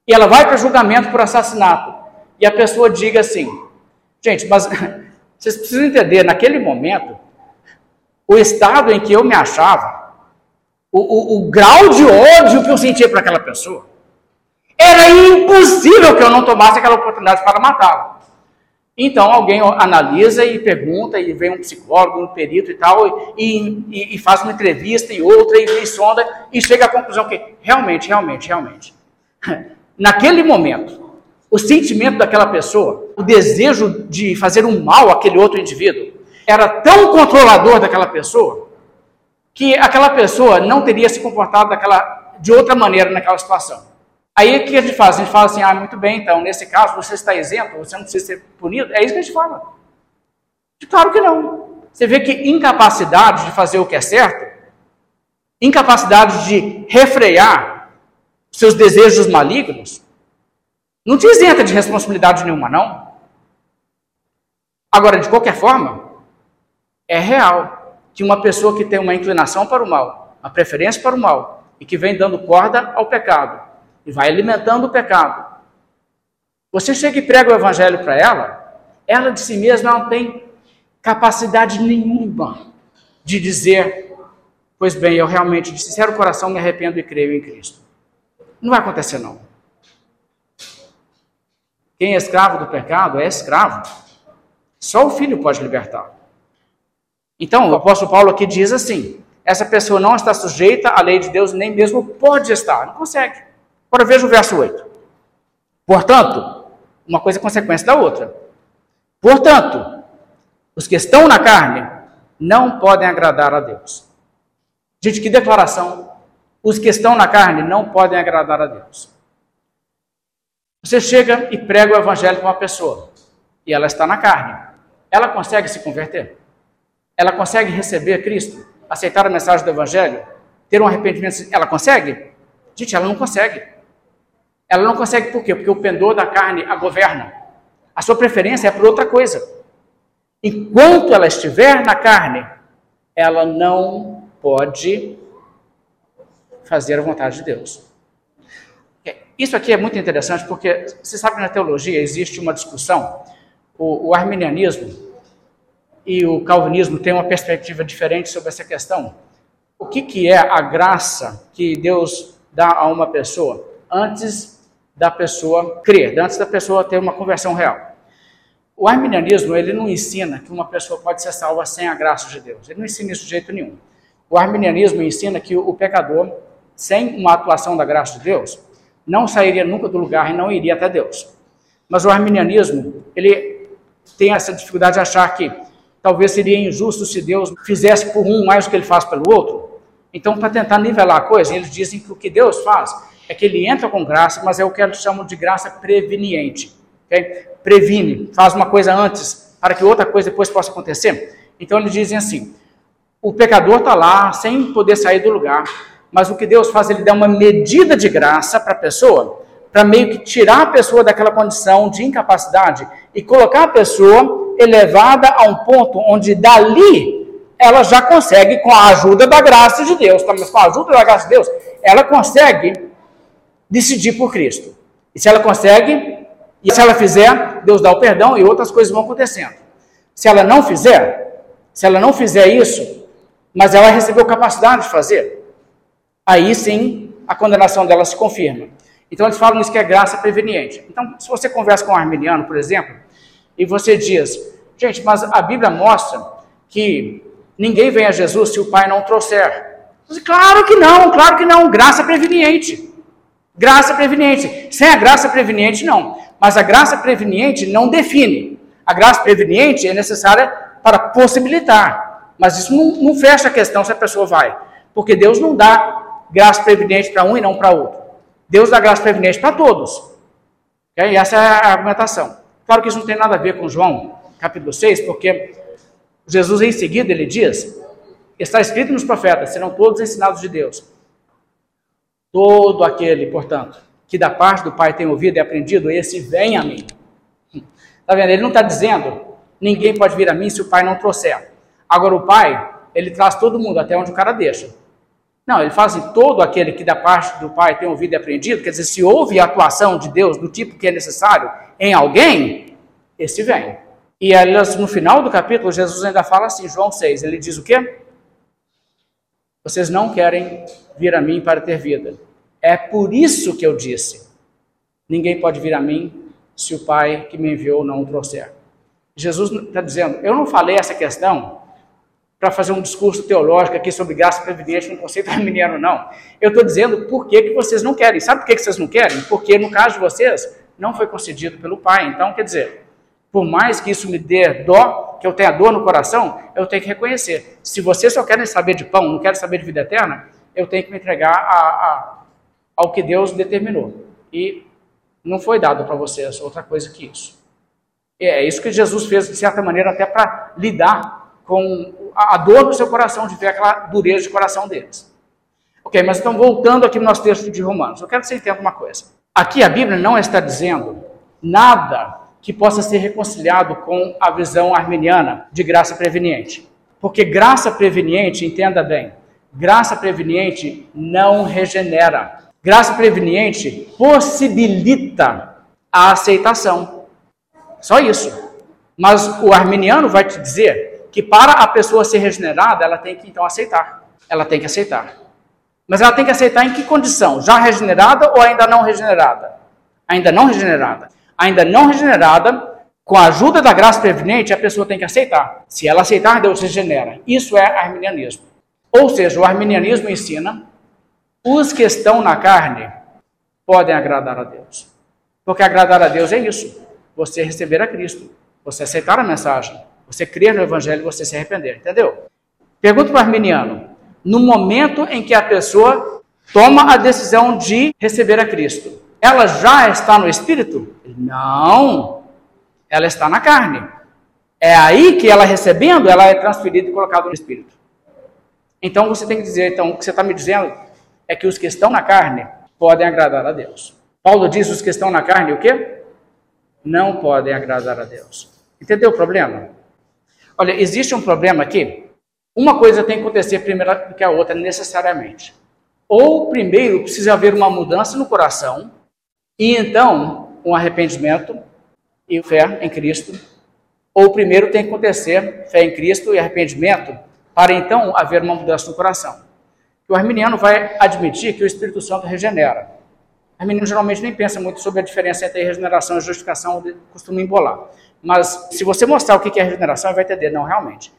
E ela vai para julgamento por assassinato. E a pessoa diga assim: gente, mas vocês precisam entender, naquele momento, o estado em que eu me achava, o, o, o grau de ódio que eu sentia para aquela pessoa, era impossível que eu não tomasse aquela oportunidade para matá-la. Então alguém analisa e pergunta, e vem um psicólogo, um perito e tal, e, e, e faz uma entrevista e outra, e, e sonda, e chega à conclusão que realmente, realmente, realmente, naquele momento, o sentimento daquela pessoa, o desejo de fazer um mal àquele outro indivíduo, era tão controlador daquela pessoa, que aquela pessoa não teria se comportado daquela, de outra maneira naquela situação. Aí o que a gente faz? A gente fala assim, ah, muito bem, então, nesse caso você está isento, você não precisa ser punido. É isso que a gente fala. Claro que não. Você vê que incapacidade de fazer o que é certo, incapacidade de refrear seus desejos malignos, não te isenta de responsabilidade nenhuma, não. Agora, de qualquer forma, é real que uma pessoa que tem uma inclinação para o mal, uma preferência para o mal, e que vem dando corda ao pecado, e vai alimentando o pecado. Você chega e prega o evangelho para ela, ela de si mesma não tem capacidade nenhuma de dizer: Pois bem, eu realmente, de sincero coração, me arrependo e creio em Cristo. Não vai acontecer, não. Quem é escravo do pecado é escravo. Só o filho pode libertar. Então, o apóstolo Paulo aqui diz assim: essa pessoa não está sujeita à lei de Deus, nem mesmo pode estar, não consegue. Agora veja o verso 8. Portanto, uma coisa é consequência da outra. Portanto, os que estão na carne não podem agradar a Deus. Gente, que declaração! Os que estão na carne não podem agradar a Deus. Você chega e prega o evangelho para uma pessoa e ela está na carne. Ela consegue se converter? Ela consegue receber Cristo? Aceitar a mensagem do evangelho? Ter um arrependimento? Ela consegue? Gente, ela não consegue. Ela não consegue por quê? Porque o pendor da carne a governa. A sua preferência é por outra coisa. Enquanto ela estiver na carne, ela não pode fazer a vontade de Deus. É, isso aqui é muito interessante porque você sabe que na teologia existe uma discussão. O, o arminianismo e o calvinismo têm uma perspectiva diferente sobre essa questão. O que, que é a graça que Deus dá a uma pessoa antes da pessoa crer, antes da pessoa ter uma conversão real. O arminianismo, ele não ensina que uma pessoa pode ser salva sem a graça de Deus. Ele não ensina isso de jeito nenhum. O arminianismo ensina que o pecador, sem uma atuação da graça de Deus, não sairia nunca do lugar e não iria até Deus. Mas o arminianismo, ele tem essa dificuldade de achar que talvez seria injusto se Deus fizesse por um mais do que ele faz pelo outro. Então, para tentar nivelar a coisa, eles dizem que o que Deus faz é que ele entra com graça, mas é o que eles chamam de graça preveniente. Okay? Previne, faz uma coisa antes para que outra coisa depois possa acontecer. Então eles dizem assim: o pecador está lá sem poder sair do lugar, mas o que Deus faz, ele dá uma medida de graça para a pessoa, para meio que tirar a pessoa daquela condição de incapacidade e colocar a pessoa elevada a um ponto onde dali ela já consegue, com a ajuda da graça de Deus, tá? mas com a ajuda da graça de Deus, ela consegue decidir por Cristo. E se ela consegue, e se ela fizer, Deus dá o perdão e outras coisas vão acontecendo. Se ela não fizer, se ela não fizer isso, mas ela recebeu capacidade de fazer, aí sim a condenação dela se confirma. Então eles falam isso que é graça preveniente. Então, se você conversa com um arminiano, por exemplo, e você diz, gente, mas a Bíblia mostra que ninguém vem a Jesus se o Pai não trouxer. Claro que não, claro que não, graça preveniente. Graça preveniente. Sem a graça preveniente, não. Mas a graça preveniente não define. A graça preveniente é necessária para possibilitar. Mas isso não, não fecha a questão se a pessoa vai. Porque Deus não dá graça preveniente para um e não para outro. Deus dá graça preveniente para todos. E essa é a argumentação. Claro que isso não tem nada a ver com João, capítulo 6, porque Jesus em seguida ele diz: está escrito nos profetas, serão todos ensinados de Deus. Todo aquele, portanto, que da parte do Pai tem ouvido e aprendido, esse vem a mim. Está vendo? Ele não está dizendo, ninguém pode vir a mim se o Pai não trouxer. Agora, o Pai, ele traz todo mundo até onde o cara deixa. Não, ele fala assim: todo aquele que da parte do Pai tem ouvido e aprendido, quer dizer, se houve a atuação de Deus do tipo que é necessário em alguém, esse vem. E aliás, no final do capítulo, Jesus ainda fala assim, João 6, ele diz o quê? Vocês não querem vir a mim para ter vida. É por isso que eu disse: ninguém pode vir a mim se o Pai que me enviou não o trouxer. Jesus está dizendo: eu não falei essa questão para fazer um discurso teológico aqui sobre graça preveniente no conceito arminiano, não. Eu estou dizendo por que, que vocês não querem. Sabe por que, que vocês não querem? Porque no caso de vocês, não foi concedido pelo Pai. Então, quer dizer, por mais que isso me dê dó, que eu tenha dor no coração, eu tenho que reconhecer. Se vocês só querem saber de pão, não querem saber de vida eterna, eu tenho que me entregar a, a, ao que Deus determinou. E não foi dado para vocês outra coisa que isso. É isso que Jesus fez, de certa maneira, até para lidar com a dor do seu coração, de ver aquela dureza de coração deles. Ok, mas então voltando aqui no nosso texto de Romanos, eu quero que você entenda uma coisa. Aqui a Bíblia não está dizendo nada que possa ser reconciliado com a visão arminiana de graça preveniente. Porque graça preveniente, entenda bem, graça preveniente não regenera. Graça preveniente possibilita a aceitação. Só isso. Mas o arminiano vai te dizer que para a pessoa ser regenerada, ela tem que então aceitar. Ela tem que aceitar. Mas ela tem que aceitar em que condição? Já regenerada ou ainda não regenerada? Ainda não regenerada. Ainda não regenerada, com a ajuda da graça prevenente, a pessoa tem que aceitar. Se ela aceitar, Deus regenera. Isso é arminianismo. Ou seja, o arminianismo ensina os que estão na carne podem agradar a Deus. Porque agradar a Deus é isso você receber a Cristo, você aceitar a mensagem, você crer no Evangelho você se arrepender, entendeu? Pergunta para o arminiano: no momento em que a pessoa toma a decisão de receber a Cristo, ela já está no Espírito? Não, ela está na carne. É aí que ela recebendo, ela é transferida e colocada no Espírito. Então você tem que dizer, então, o que você está me dizendo é que os que estão na carne podem agradar a Deus. Paulo diz os que estão na carne o quê? não podem agradar a Deus. Entendeu o problema? Olha, existe um problema aqui. Uma coisa tem que acontecer primeiro do que a outra, necessariamente. Ou primeiro precisa haver uma mudança no coração, e então um arrependimento e fé em Cristo. Ou primeiro tem que acontecer fé em Cristo e arrependimento, para então haver uma mudança no coração. O arminiano vai admitir que o Espírito Santo regenera. As meninas geralmente nem pensam muito sobre a diferença entre regeneração e justificação, costumam embolar. Mas se você mostrar o que é regeneração, vai entender, não, realmente.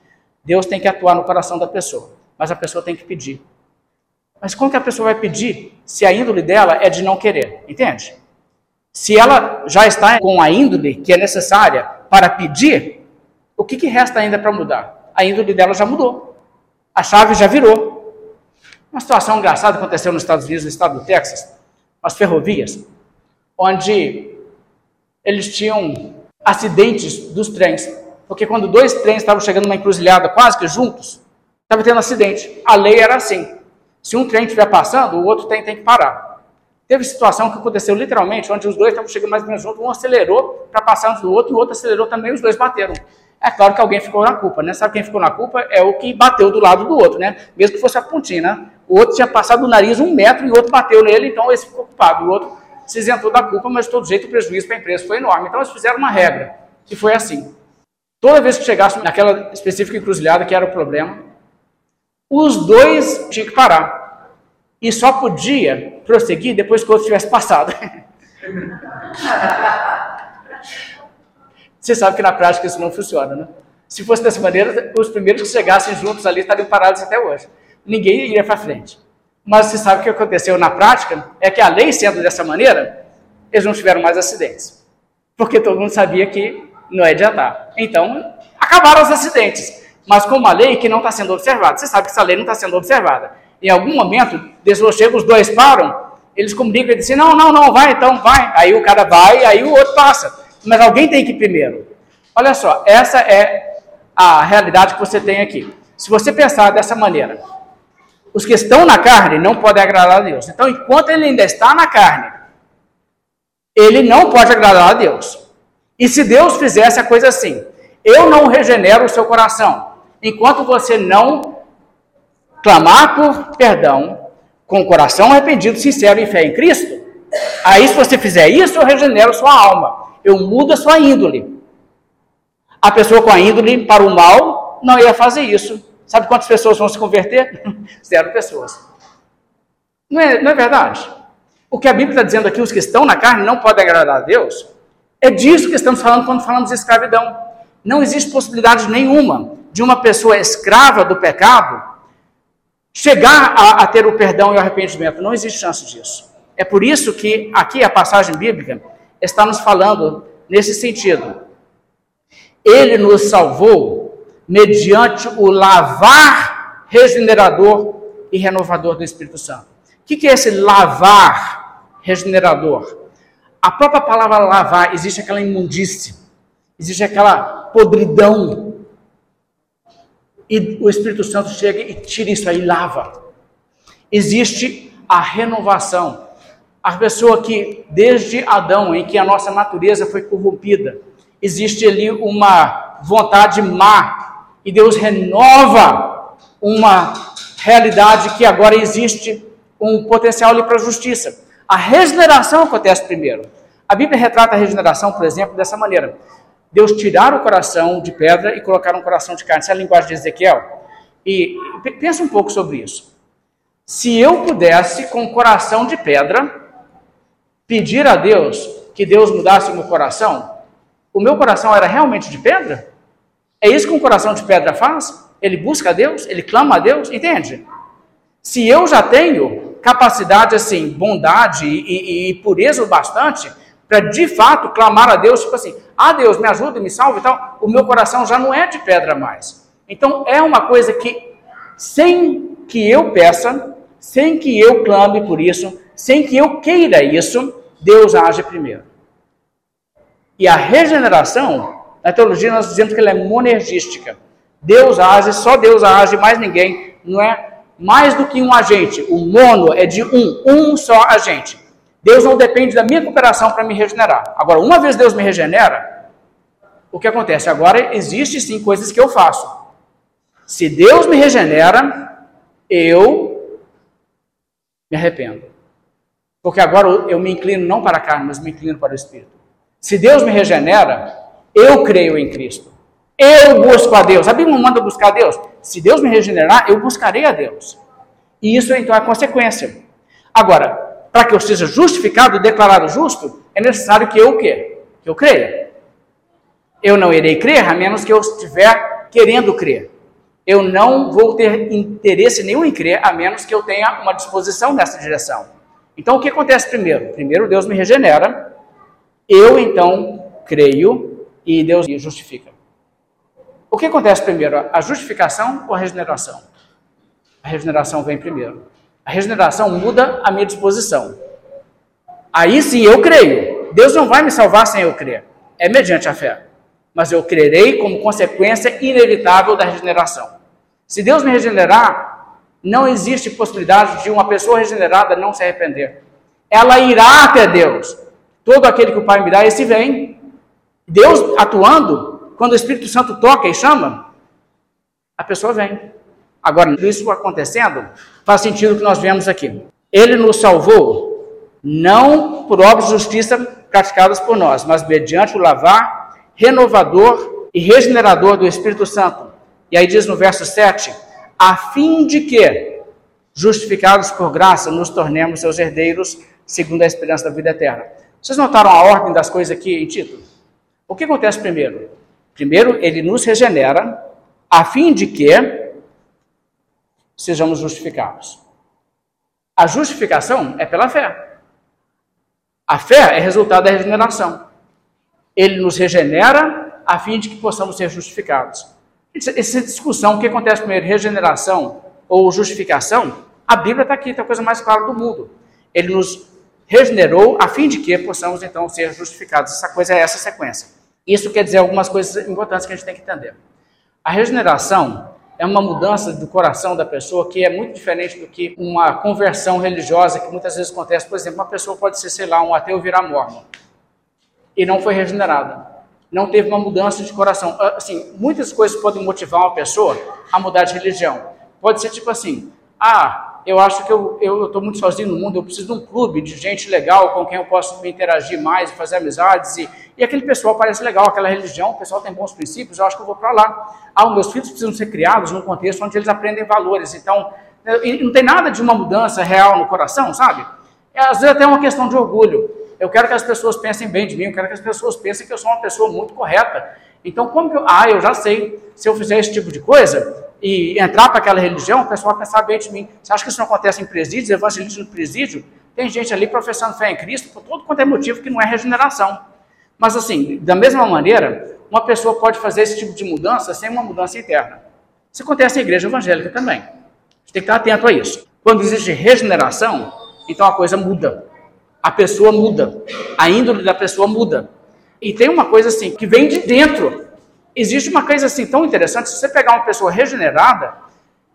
Deus tem que atuar no coração da pessoa, mas a pessoa tem que pedir. Mas como que a pessoa vai pedir se a índole dela é de não querer? Entende? Se ela já está com a índole que é necessária para pedir, o que, que resta ainda para mudar? A índole dela já mudou. A chave já virou. Uma situação engraçada aconteceu nos Estados Unidos, no estado do Texas as ferrovias, onde eles tinham acidentes dos trens. Porque quando dois trens estavam chegando numa encruzilhada quase que juntos, estava tendo acidente. A lei era assim: se um trem estiver passando, o outro trem tem que parar. Teve situação que aconteceu literalmente, onde os dois estavam chegando mais ou menos juntos, um acelerou para passar antes do outro, e o outro acelerou também, os dois bateram. É claro que alguém ficou na culpa, né? Sabe quem ficou na culpa? É o que bateu do lado do outro, né? Mesmo que fosse a pontinha, né? O outro tinha passado o nariz um metro e o outro bateu nele, então esse ficou culpado. O outro se isentou da culpa, mas de todo jeito o prejuízo para a empresa foi enorme. Então eles fizeram uma regra, que foi assim. Toda vez que chegasse naquela específica encruzilhada, que era o problema, os dois tinham que parar. E só podia prosseguir depois que o outro tivesse passado. Você sabe que na prática isso não funciona, né? Se fosse dessa maneira, os primeiros que chegassem juntos ali estariam parados até hoje ninguém iria para frente. Mas você sabe o que aconteceu na prática? É que a lei sendo dessa maneira, eles não tiveram mais acidentes. Porque todo mundo sabia que não ia adiantar. Então, acabaram os acidentes. Mas com uma lei que não está sendo observada. Você sabe que essa lei não está sendo observada. Em algum momento, Deus chega, os dois param, eles comunicam e dizem, não, não, não, vai, então vai. Aí o cara vai, aí o outro passa. Mas alguém tem que ir primeiro. Olha só, essa é a realidade que você tem aqui. Se você pensar dessa maneira, os que estão na carne não podem agradar a Deus. Então, enquanto ele ainda está na carne, ele não pode agradar a Deus. E se Deus fizesse a coisa assim, eu não regenero o seu coração, enquanto você não clamar por perdão, com o coração arrependido, sincero e fé em Cristo, aí se você fizer isso, eu regenero sua alma, eu mudo a sua índole. A pessoa com a índole para o mal não ia fazer isso. Sabe quantas pessoas vão se converter? Zero pessoas. Não é, não é verdade? O que a Bíblia está dizendo aqui, os que estão na carne não podem agradar a Deus, é disso que estamos falando quando falamos de escravidão. Não existe possibilidade nenhuma de uma pessoa escrava do pecado chegar a, a ter o perdão e o arrependimento. Não existe chance disso. É por isso que aqui a passagem bíblica está nos falando nesse sentido. Ele nos salvou mediante o lavar regenerador e renovador do Espírito Santo. O que é esse lavar regenerador? A própria palavra lavar, existe aquela imundície, existe aquela podridão. E o Espírito Santo chega e tira isso aí, lava. Existe a renovação. A pessoa que, desde Adão, em que a nossa natureza foi corrompida, existe ali uma vontade má, e Deus renova uma realidade que agora existe um potencial ali para a justiça. A regeneração acontece primeiro. A Bíblia retrata a regeneração, por exemplo, dessa maneira. Deus tirar o coração de pedra e colocar um coração de carne. Essa é a linguagem de Ezequiel. E pensa um pouco sobre isso. Se eu pudesse, com o coração de pedra, pedir a Deus que Deus mudasse o meu coração, o meu coração era realmente de pedra? É isso que um coração de pedra faz? Ele busca a Deus, ele clama a Deus, entende? Se eu já tenho capacidade, assim, bondade e, e, e pureza o bastante para de fato clamar a Deus, tipo assim, ah Deus, me ajuda, me salve e tal, o meu coração já não é de pedra mais. Então é uma coisa que, sem que eu peça, sem que eu clame por isso, sem que eu queira isso, Deus age primeiro. E a regeneração, na teologia nós dizemos que ela é monergística. Deus age, só Deus age, mais ninguém. Não é mais do que um agente. O mono é de um, um só agente. Deus não depende da minha cooperação para me regenerar. Agora, uma vez Deus me regenera, o que acontece? Agora existe sim coisas que eu faço. Se Deus me regenera, eu me arrependo. Porque agora eu me inclino não para a carne, mas me inclino para o Espírito. Se Deus me regenera, eu creio em Cristo. Eu busco a Deus. A Bíblia não manda buscar a Deus. Se Deus me regenerar, eu buscarei a Deus. E isso então é consequência. Agora, para que eu seja justificado e declarado justo, é necessário que eu o quê? Que eu creia. Eu não irei crer a menos que eu estiver querendo crer. Eu não vou ter interesse nenhum em crer a menos que eu tenha uma disposição nessa direção. Então o que acontece primeiro? Primeiro Deus me regenera, eu então creio e Deus me justifica. O que acontece primeiro? A justificação ou a regeneração? A regeneração vem primeiro. A regeneração muda a minha disposição. Aí sim eu creio. Deus não vai me salvar sem eu crer. É mediante a fé. Mas eu crerei como consequência inevitável da regeneração. Se Deus me regenerar, não existe possibilidade de uma pessoa regenerada não se arrepender. Ela irá até Deus. Todo aquele que o Pai me dá, esse vem. Deus atuando quando o Espírito Santo toca e chama, a pessoa vem. Agora, isso acontecendo, faz sentido que nós vemos aqui. Ele nos salvou não por obras de justiça praticadas por nós, mas mediante o lavar renovador e regenerador do Espírito Santo. E aí diz no verso 7: a fim de que, justificados por graça, nos tornemos seus herdeiros, segundo a esperança da vida eterna. Vocês notaram a ordem das coisas aqui em Tito? O que acontece primeiro? Primeiro, ele nos regenera, a fim de que sejamos justificados. A justificação é pela fé. A fé é resultado da regeneração. Ele nos regenera a fim de que possamos ser justificados. Essa discussão, o que acontece primeiro, regeneração ou justificação, a Bíblia está aqui, está a coisa mais clara do mundo. Ele nos regenerou a fim de que possamos então ser justificados. Essa coisa é essa sequência. Isso quer dizer algumas coisas importantes que a gente tem que entender. A regeneração é uma mudança do coração da pessoa que é muito diferente do que uma conversão religiosa que muitas vezes acontece. Por exemplo, uma pessoa pode ser, sei lá, um ateu virar mormon e não foi regenerada. Não teve uma mudança de coração. Ah, assim, muitas coisas podem motivar uma pessoa a mudar de religião. Pode ser tipo assim: ah, eu acho que eu estou muito sozinho no mundo, eu preciso de um clube de gente legal com quem eu posso me interagir mais, fazer amizades. E, e aquele pessoal parece legal, aquela religião, o pessoal tem bons princípios, eu acho que eu vou para lá. Ah, meus filhos precisam ser criados num contexto onde eles aprendem valores. Então, não tem nada de uma mudança real no coração, sabe? É, às vezes até uma questão de orgulho. eu quero que as pessoas pensem bem de mim, eu quero que as pessoas pensem que eu sou uma pessoa muito correta. Então, como que eu. Ah, eu já sei. Se eu fizer esse tipo de coisa e entrar para aquela religião, o pessoal vai pensar bem de mim. Você acha que isso não acontece em presídios, evangelismo no presídio? Tem gente ali professando fé em Cristo por todo quanto é motivo que não é regeneração. Mas, assim, da mesma maneira, uma pessoa pode fazer esse tipo de mudança sem uma mudança interna. Isso acontece na igreja evangélica também. Gente tem que estar atento a isso. Quando existe regeneração, então a coisa muda. A pessoa muda. A índole da pessoa muda. E tem uma coisa assim, que vem de dentro. Existe uma coisa assim tão interessante, se você pegar uma pessoa regenerada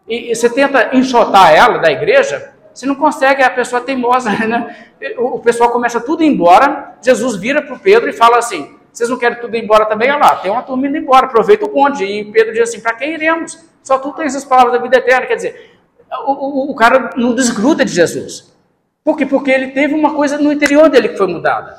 e, e você tenta enxotar ela da igreja, você não consegue, a pessoa é teimosa, né? O, o pessoal começa tudo embora, Jesus vira para o Pedro e fala assim, vocês não querem tudo embora também? Olha lá, tem uma turma indo embora, aproveita o bonde. E Pedro diz assim, para quem iremos? Só tu tens as palavras da vida eterna. Quer dizer, o, o, o cara não desgruda de Jesus. Por quê? Porque ele teve uma coisa no interior dele que foi mudada.